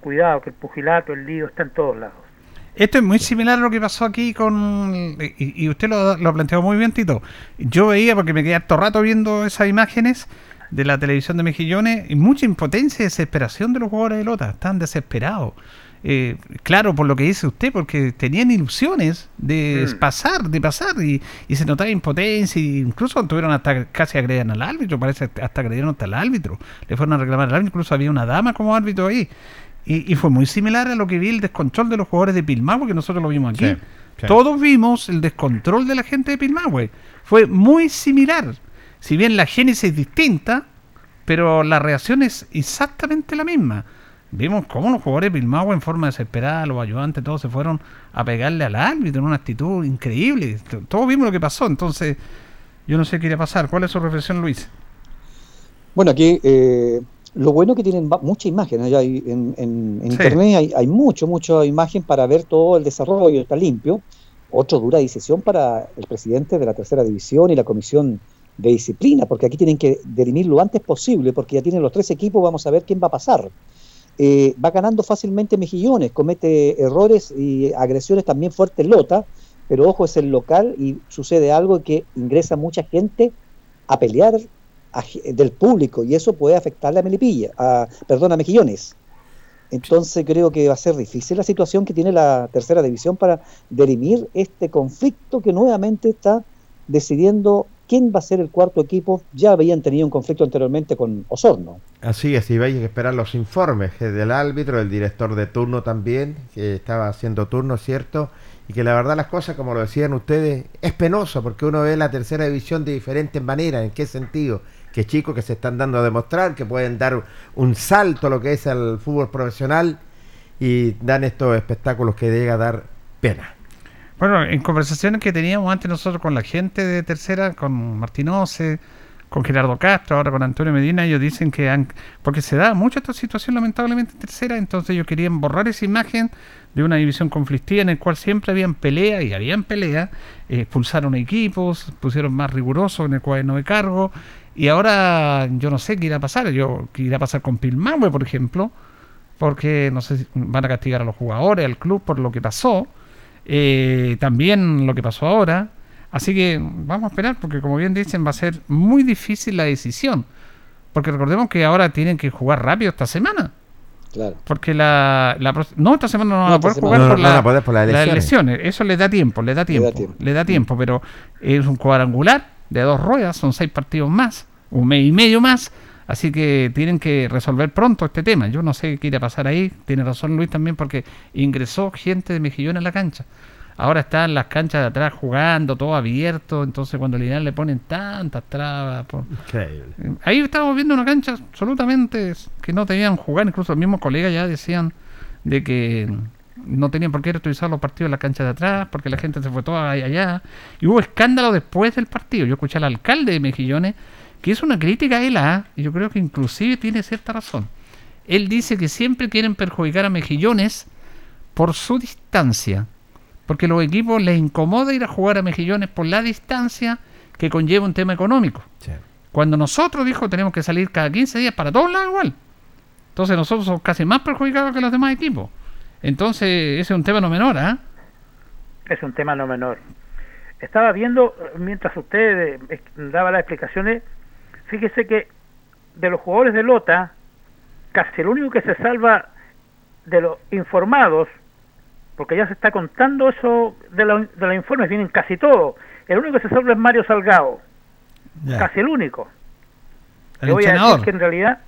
Cuidado que el pugilato, el lío está en todos lados.
Esto es muy similar a lo que pasó aquí con... Y, y usted lo, lo planteó muy bien, Tito. Yo veía, porque me quedé harto rato viendo esas imágenes de la televisión de Mejillones, y mucha impotencia y desesperación de los jugadores de Lota. Están desesperados. Eh, claro, por lo que dice usted, porque tenían ilusiones de
Mm.
pasar, de pasar, y, y se notaba impotencia, y incluso tuvieron hasta casi agredieron al árbitro, parece hasta agredieron hasta al árbitro. Le fueron a reclamar al árbitro, incluso había una dama como árbitro ahí. Y, y fue muy similar a lo que vi el descontrol de los jugadores de Pilmahue, que nosotros lo vimos aquí.
Sí, sí.
Todos vimos el descontrol de la gente de Pilmahue. Fue muy similar. Si bien la génesis es distinta, pero la reacción es exactamente la misma. Vimos cómo los jugadores de Pilmahue en forma desesperada, los ayudantes, todos se fueron a pegarle al árbitro en una actitud increíble. Todos vimos lo que pasó, entonces yo no sé qué iría a pasar. ¿Cuál es su reflexión, Luis?
Bueno, aquí eh, lo bueno que tienen mucha imagen. allá hay- en, en- en
Sí.
internet hay, hay mucho, mucha imagen para ver todo el desarrollo, está limpio. Otro dura decisión para el presidente de la tercera división y la comisión de disciplina, porque aquí tienen que dirimir lo antes posible, porque ya tienen los tres equipos, vamos a ver quién va a pasar. Eh, va ganando fácilmente Mejillones, comete errores y agresiones también fuertes Lota, pero ojo, es el local y sucede algo que ingresa mucha gente a pelear del público y eso puede afectarle a Melipilla, a, perdón, a Mejillones. Entonces creo que va a ser difícil la situación que tiene la tercera división para dirimir este conflicto que nuevamente está decidiendo quién va a ser el cuarto equipo. Ya habían tenido un conflicto anteriormente con Osorno.
Así es, y vais a esperar los informes eh, del árbitro, el director de turno también, que estaba haciendo turno, ¿cierto? Y que la verdad las cosas, como lo decían ustedes, es penoso porque uno ve la tercera división de diferentes maneras. ¿En qué sentido? Que chicos que se están dando a demostrar, que pueden dar un salto a lo que es el fútbol profesional y dan estos espectáculos que llega a dar pena.
Bueno, en conversaciones que teníamos antes nosotros con la gente de tercera, con Martinose, con Gerardo Castro, ahora con Antonio Medina, ellos dicen que han, porque se da mucho esta situación lamentablemente en tercera, entonces ellos querían borrar esa imagen de una división conflictiva en el cual siempre habían pelea y habían pelea, eh, expulsaron equipos, pusieron más rigurosos en el cuaderno de cargo, y ahora yo no sé qué irá a pasar, yo qué irá a pasar con Pilmahue, por ejemplo, porque no sé si van a castigar a los jugadores, al club por lo que pasó, eh, también lo que pasó ahora. Así que vamos a esperar, porque como bien dicen, va a ser muy difícil la decisión. Porque recordemos que ahora tienen que jugar rápido esta semana.
Claro.
Porque la, la no esta semana no van
No,
a poder jugar por,
no
la-
van a poder por las
las
elecciones.
elecciones. Eso les da tiempo, les da tiempo,
tiempo.
le da tiempo, pero es un cuadrangular de dos ruedas, son seis partidos más, un mes y medio más, así que tienen que resolver pronto este tema. Yo no sé qué irá a pasar ahí, tiene razón Luis también porque ingresó gente de Mejillón en la cancha. Ahora están las canchas de atrás jugando, todo abierto, entonces cuando Linares le ponen tantas trabas. por-
Increíble.
Ahí estábamos viendo una cancha absolutamente que no tenían jugar, incluso los mismos colegas ya decían de que no tenían por qué utilizar los partidos en la cancha de atrás, porque la gente se fue toda ahí allá. Y hubo escándalo después del partido. Yo escuché al alcalde de Mejillones que es una crítica a él, ¿ah? y yo creo que inclusive tiene cierta razón. Él dice que siempre quieren perjudicar a Mejillones por su distancia, porque los equipos les incomoda ir a jugar a Mejillones por la distancia que conlleva un tema económico. Cuando nosotros, dijo, tenemos que salir cada 15 días para todos lados igual. Entonces nosotros somos casi más perjudicados que los demás equipos. Entonces ese es un tema no menor, ¿ah?
es un tema no menor. Estaba viendo, eh, mientras usted eh, daba las explicaciones, fíjese que de los jugadores de Lota, casi el único que se salva de los informados, porque ya se está contando eso de, la- de los informes, vienen casi todos. El único que se salva es Mario Salgado, casi el único.
El
Le voy a decir que en realidad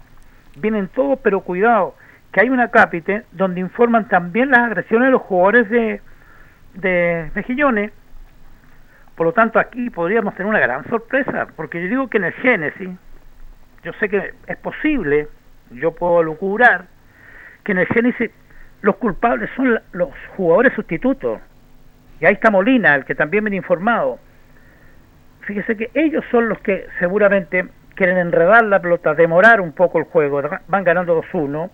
vienen todos, pero cuidado, que hay una cápite donde informan también las agresiones de los jugadores de, de Mejillones. Por lo tanto, aquí podríamos tener una gran sorpresa, porque yo digo que en el Génesis, yo sé que es posible, yo puedo lucurar, que en el Génesis los culpables son los jugadores sustitutos. Y ahí está Molina, el que también viene informado. Fíjese que ellos son los que seguramente quieren enredar la pelota, demorar un poco el juego, van ganando 2-1,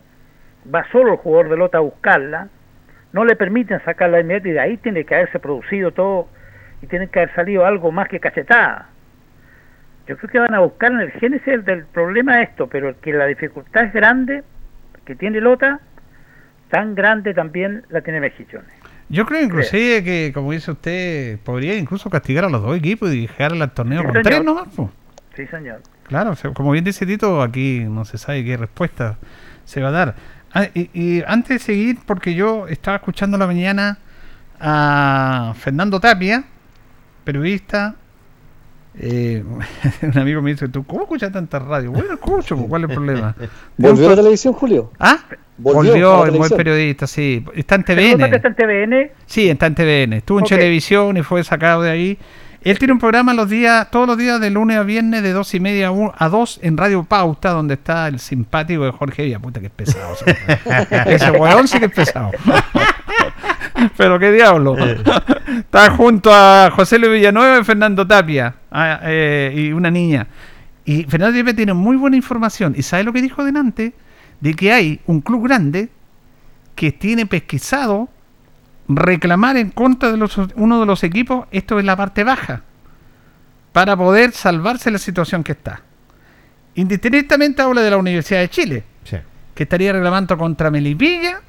va solo el jugador de Lota a buscarla, no le permiten sacarla inmediata y de ahí tiene que haberse producido todo y tiene que haber salido algo más que cachetada. Yo creo que van a buscar en el génesis del problema esto, pero que la dificultad es grande, que tiene Lota, tan grande también la tiene Mejillones.
Yo creo inclusive que, como dice usted, podría incluso castigar a los dos equipos y dejar al torneo
Sí,
con
señor.
tres nomás. po.
Sí, señor.
Claro, como bien dice Tito, aquí no se sabe qué respuesta se va a dar. Ah, y, y antes de seguir, porque yo estaba escuchando la mañana a Fernando Tapia, periodista. eh, un amigo me dice, ¿tú cómo escuchas tanta radio? Bueno, escucho, pues, ¿cuál es el problema?
¿Volvió a la televisión, Julio?
¿Ah?
Volvió
Volvió, el buen periodista, sí. Está en
¿Se nota que
TVN.
está en TVN?
Sí, está en TVN. Estuvo en televisión y fue sacado de ahí. Él tiene un programa los días, todos los días de lunes a viernes de dos y media a dos en Radio Pauta, donde está el simpático de Jorge Villa. Puta que es pesado. Ese weón sí que es pesado. Pero qué diablo. Está junto a José Luis Villanueva y Fernando Tapia. ah, eh, y una niña. Y Fernando Tapia tiene muy buena información. ¿Y sabe lo que dijo delante? De que hay un club grande que tiene pesquisado reclamar en contra de los, uno de los equipos, esto es la parte baja, para poder salvarse la situación que está. Indirectamente habla de la Universidad de Chile,
Sí.
que estaría reclamando contra Melipilla,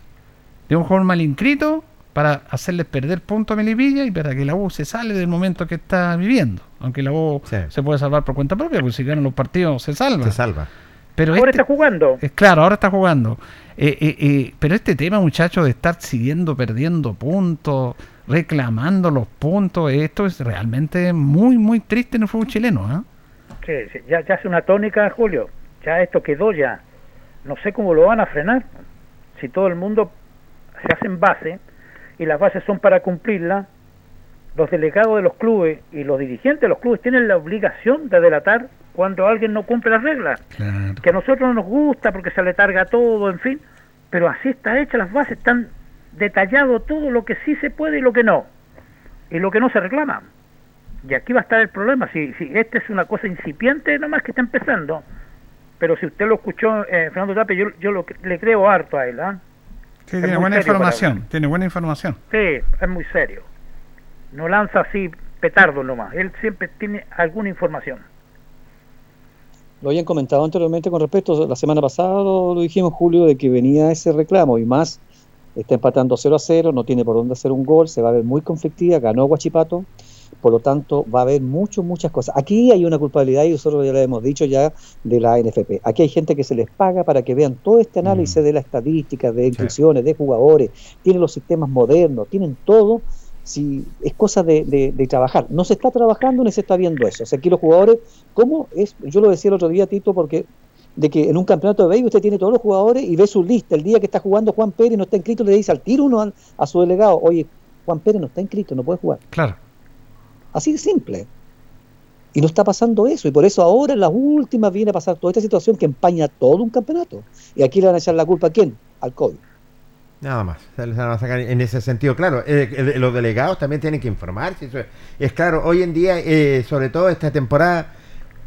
de un jugador mal inscrito, para hacerles perder puntos a Melipilla y para que la U se sale del momento que está viviendo. Aunque la U
Sí.
se puede salvar por cuenta propia, porque si ganan los partidos se salva.
Se salva.
Pero
Ahora
este-
está jugando.
es claro, ahora está jugando. Eh, eh, eh, pero este tema, muchachos, de estar siguiendo perdiendo puntos, reclamando los puntos. Esto es realmente muy, muy triste en el fútbol chileno. ¿ah?
Sí, sí, ya, ya hace una tónica, Julio. Ya esto quedó ya. No sé cómo lo van a frenar. Si todo el mundo se hacen base y las bases son para cumplirlas, los delegados de los clubes y los dirigentes de los clubes tienen la obligación de delatar cuando alguien no cumple las reglas. Que a nosotros no nos gusta porque se le targa todo, en fin. Pero así está hecha, las bases están detallado todo lo que sí se puede y lo que no. Y lo que no se reclama. Y aquí va a estar el problema. Si, si esta es una cosa incipiente, nomás que está empezando. Pero si usted lo escuchó, eh, Fernando Tape, yo, yo lo, le creo harto a él. ¿ah?
Sí,
Es
tiene buena información. Tiene buena información.
Sí, es muy serio. No lanza así petardo nomás. Él siempre tiene alguna información.
Lo habían comentado anteriormente con respecto, la semana pasada lo, dijimos, Julio, de que venía ese reclamo y más está empatando 0 a 0, no tiene por dónde hacer un gol, se va a ver muy conflictiva, ganó Guachipato, por lo tanto va a haber mucho, muchas cosas. Aquí hay una culpabilidad, y nosotros ya lo hemos dicho ya, de la NFP. Aquí hay gente que se les paga para que vean todo este análisis de las estadísticas, de inscripciones, de jugadores, tienen los sistemas modernos, tienen todo. Si es cosa de, de- de trabajar. No se está trabajando ni se está viendo eso. O sea, aquí los jugadores, ¿cómo es? Yo lo decía el otro día, Tito, porque de que en un campeonato de béisbol usted tiene todos los jugadores y ve su lista. El día que está jugando Juan Pérez no está inscrito, le dice al tiro uno a, su delegado, oye, Juan Pérez no está inscrito, no puede jugar.
Claro.
Así de simple. Y no está pasando eso. Y por eso ahora en las últimas viene a pasar toda esta situación que empaña todo un campeonato. Y aquí le van a echar la culpa a quién? Al COVID.
Nada más. En ese sentido, claro. eh, los delegados también tienen que informarse. Eso es, claro, hoy en día, eh, sobre todo esta temporada,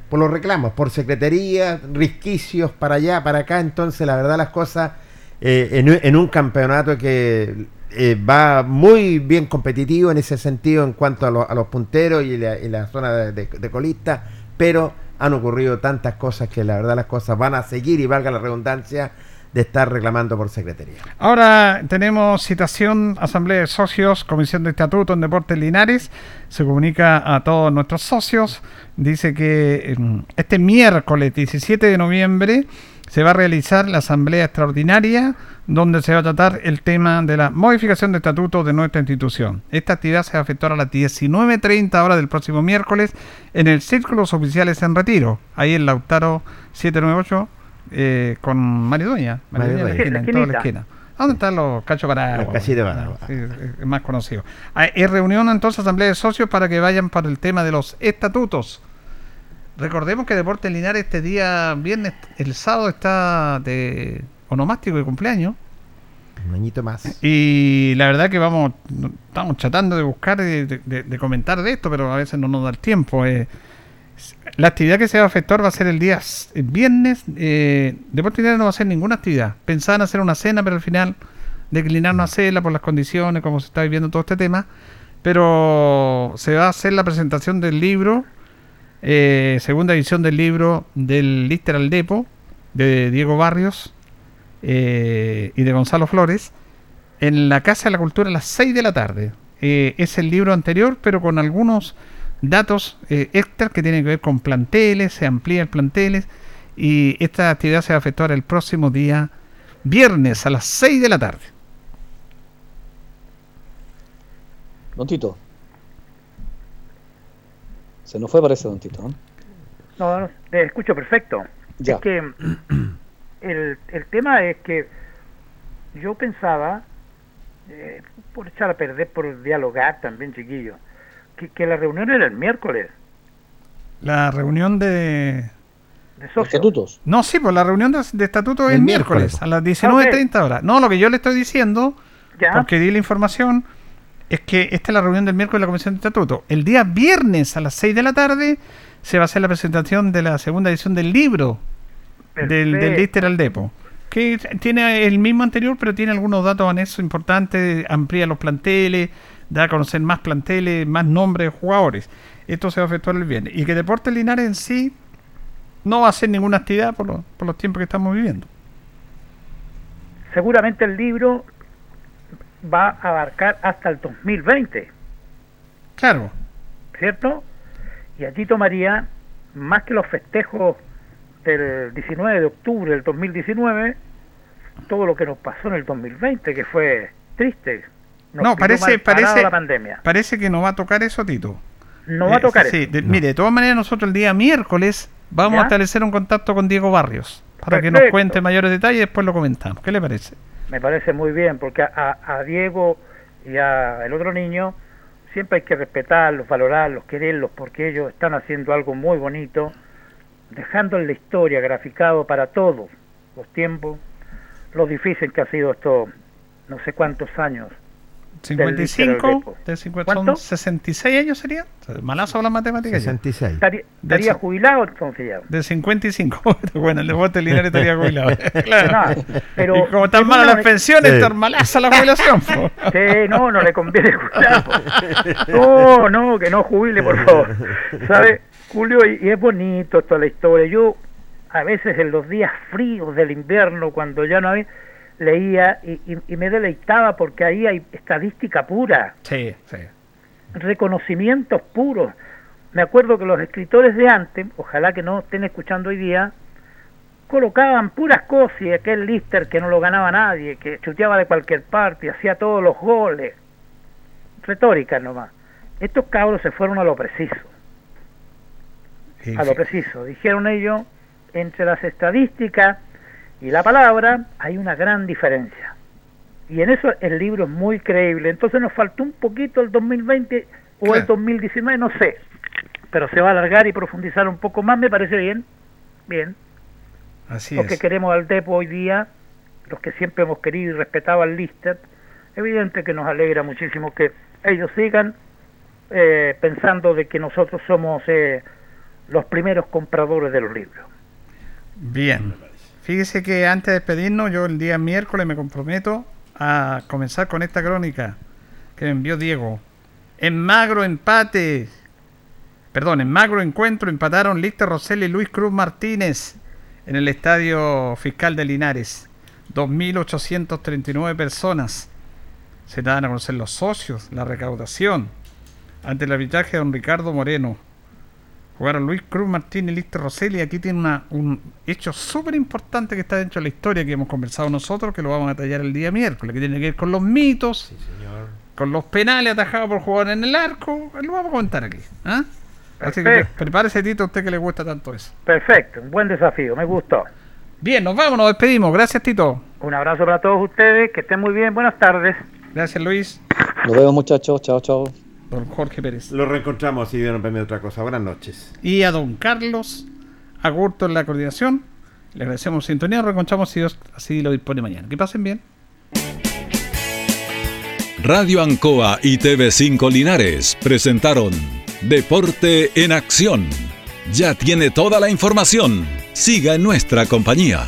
por los reclamos, por secretaría, risquicios para allá, para acá. Entonces, la verdad, las cosas eh, en, un- campeonato que eh, va muy bien competitivo en ese sentido en cuanto a, lo- a los punteros y la, zona de, de, de colista, pero han ocurrido tantas cosas que la verdad las cosas van a seguir y valga la redundancia de estar reclamando por secretaría.
Ahora tenemos citación, Asamblea de Socios, Comisión de Estatuto en Deportes Linares. Se comunica a todos nuestros socios. Dice que mm, este miércoles 17 de noviembre se va a realizar la Asamblea Extraordinaria donde se va a tratar el tema de la modificación de estatuto de nuestra institución. Esta actividad se va a efectuar a las 19.30 horas del próximo miércoles en el Círculos Oficiales en Retiro, ahí en Lautaro 798 eh, con Mario Dueña en la esquina, en toda la esquina. ¿A ¿Dónde están los cachos paraguas?
Los cachitos paraguas.
Ah, sí, es más conocido. Ah, Es reunión entonces, asamblea de socios para que vayan para el tema de los estatutos. Recordemos que Deportes Linares este día viernes, el sábado está de onomástico de cumpleaños.
Un añito más.
Y la verdad que vamos, estamos tratando de buscar, de- de- de comentar de esto, pero a veces no nos da el tiempo. eh. La actividad que se va a efectuar va a ser el día viernes. Eh, Linares no va a hacer ninguna actividad. Pensaban hacer una cena, pero al final declinaron hacerla por las condiciones, como se está viviendo todo este tema. Pero se va a hacer la presentación del libro, eh, segunda edición del libro del Lister al Depo, de Diego Barrios eh, y de Gonzalo Flores, en la Casa de la Cultura a las 6 de la tarde. Eh, es el libro anterior, pero con algunos datos eh, extras que tienen que ver con planteles, se amplía el planteles y esta actividad se va a efectuar el próximo día viernes a las 6 de la tarde.
Don Tito. Se nos fue, parece, Don Tito. no,
te escucho perfecto.
Ya.
Es que el, el tema es que yo pensaba, eh, por echar a perder, por dialogar también, chiquillo, que, que la reunión era el miércoles
La reunión de...
de socios.
Estatutos.
No, sí, pues la reunión de, de estatuto es
El
miércoles,
miércoles.
a las 19.30 horas. No, lo que yo le estoy diciendo,
Ya.
porque di la información, es que esta es la reunión del miércoles de la Comisión de Estatuto. El día viernes a las 6 de la tarde se va a hacer la presentación de la segunda edición del libro del, del. Lister al Depo. Que tiene el mismo anterior, pero tiene algunos datos anexos importantes, amplía los planteles, da a conocer más planteles, más nombres de jugadores. Esto se va a efectuar el viernes. Y que Deportes Linares en sí no va a hacer ninguna actividad por, los- por los tiempos que estamos viviendo.
Seguramente el libro va a abarcar hasta el 2020,
Claro.
¿cierto? Y allí tomaría, más que los festejos del 19 de octubre del 2019, todo lo que nos pasó en el 2020, que fue triste.
No, parece, parece,
la pandemia.
parece que no va a tocar eso, Tito.
No va a
Eh,
tocar
sí,
eso.
de- Mire, de todas maneras, nosotros el día miércoles vamos
¿Ya?
a establecer un contacto con Diego Barrios para que nos cuente mayores detalles y después lo comentamos. ¿Qué le parece?
Me parece muy bien, porque a, a Diego y a el otro niño siempre hay que respetarlos, valorarlos, quererlos, porque ellos están haciendo algo muy bonito, dejando en la historia graficado para todos los tiempos, lo difícil que ha sido esto, no sé cuántos años. Del líder del
55,
Depo.
de 50,
¿Cuánto?
son 66 años sería. Malazo las matemáticas. ya.
66.
Estaría, estaría jubilado entonces ya.
De 55. bueno, el deporte lineal estaría jubilado. claro.
No, pero-
y como están malas las pensiones,
Sí.
están malaza la jubilación. po.
Sí, no, no le conviene jubilar. po. No, no, que no jubile, por favor. ¿Sabe, Julio? Y, y es bonito toda la historia. Yo, a veces en los días fríos del invierno, cuando ya no había, leía y, y- y me deleitaba porque ahí hay estadística pura,
Sí, sí.
reconocimientos puros. Me acuerdo que los escritores de antes, ojalá que no estén escuchando hoy día, colocaban puras cosas y aquel Lister que no lo ganaba nadie, que chuteaba de cualquier parte hacía todos los goles. Retórica nomás. Estos cabros se fueron a lo preciso, a lo preciso. Dijeron ellos, entre las estadísticas y la palabra hay una gran diferencia. Y en eso el libro es muy creíble. Entonces nos faltó un poquito el 2020 o el 2019, no sé. Pero se va a alargar y profundizar un poco más, me parece bien. Bien.
Así
los que
es.
queremos al Depo hoy día, los que siempre hemos querido y respetado al Lister, evidente que nos alegra muchísimo que ellos sigan eh, pensando de que nosotros somos eh, los primeros compradores de los libros.
Bien. Fíjese que antes de despedirnos, yo el día miércoles me comprometo a comenzar con esta crónica que me envió Diego. En magro empate, perdón, en magro encuentro empataron Lister Rosell y Luis Cruz Martínez en el Estadio Fiscal de Linares. 2.839 personas. Se dan a conocer los socios, la recaudación. Ante el arbitraje de don Ricardo Moreno. Jugaron Luis Cruz Martínez y Lister Rosselli. Aquí tiene una- un hecho súper importante que está dentro de la historia que hemos conversado nosotros, que lo vamos a detallar el día miércoles, que tiene que ver con los mitos, con los penales atajados por jugadores en el arco. Lo vamos a contar aquí. ¿ah? Así que prepárese, Tito, a usted que le gusta tanto eso.
Perfecto, un buen desafío, me gustó.
Bien, nos vamos, nos despedimos. Gracias, Tito.
Un abrazo para todos ustedes, que estén muy bien, buenas tardes.
Gracias, Luis.
Nos vemos muchachos, chao, chao.
Don Jorge Pérez.
Lo reencontramos si Dios nos permite otra cosa. Buenas noches.
Y a don Carlos Agurto en la coordinación. Le agradecemos sintonía. Nos reencontramos si Dios así lo dispone mañana. Que pasen bien.
Radio Ancoa y TV5 Linares presentaron Deporte en Acción. Ya tiene toda la información. Siga en nuestra compañía.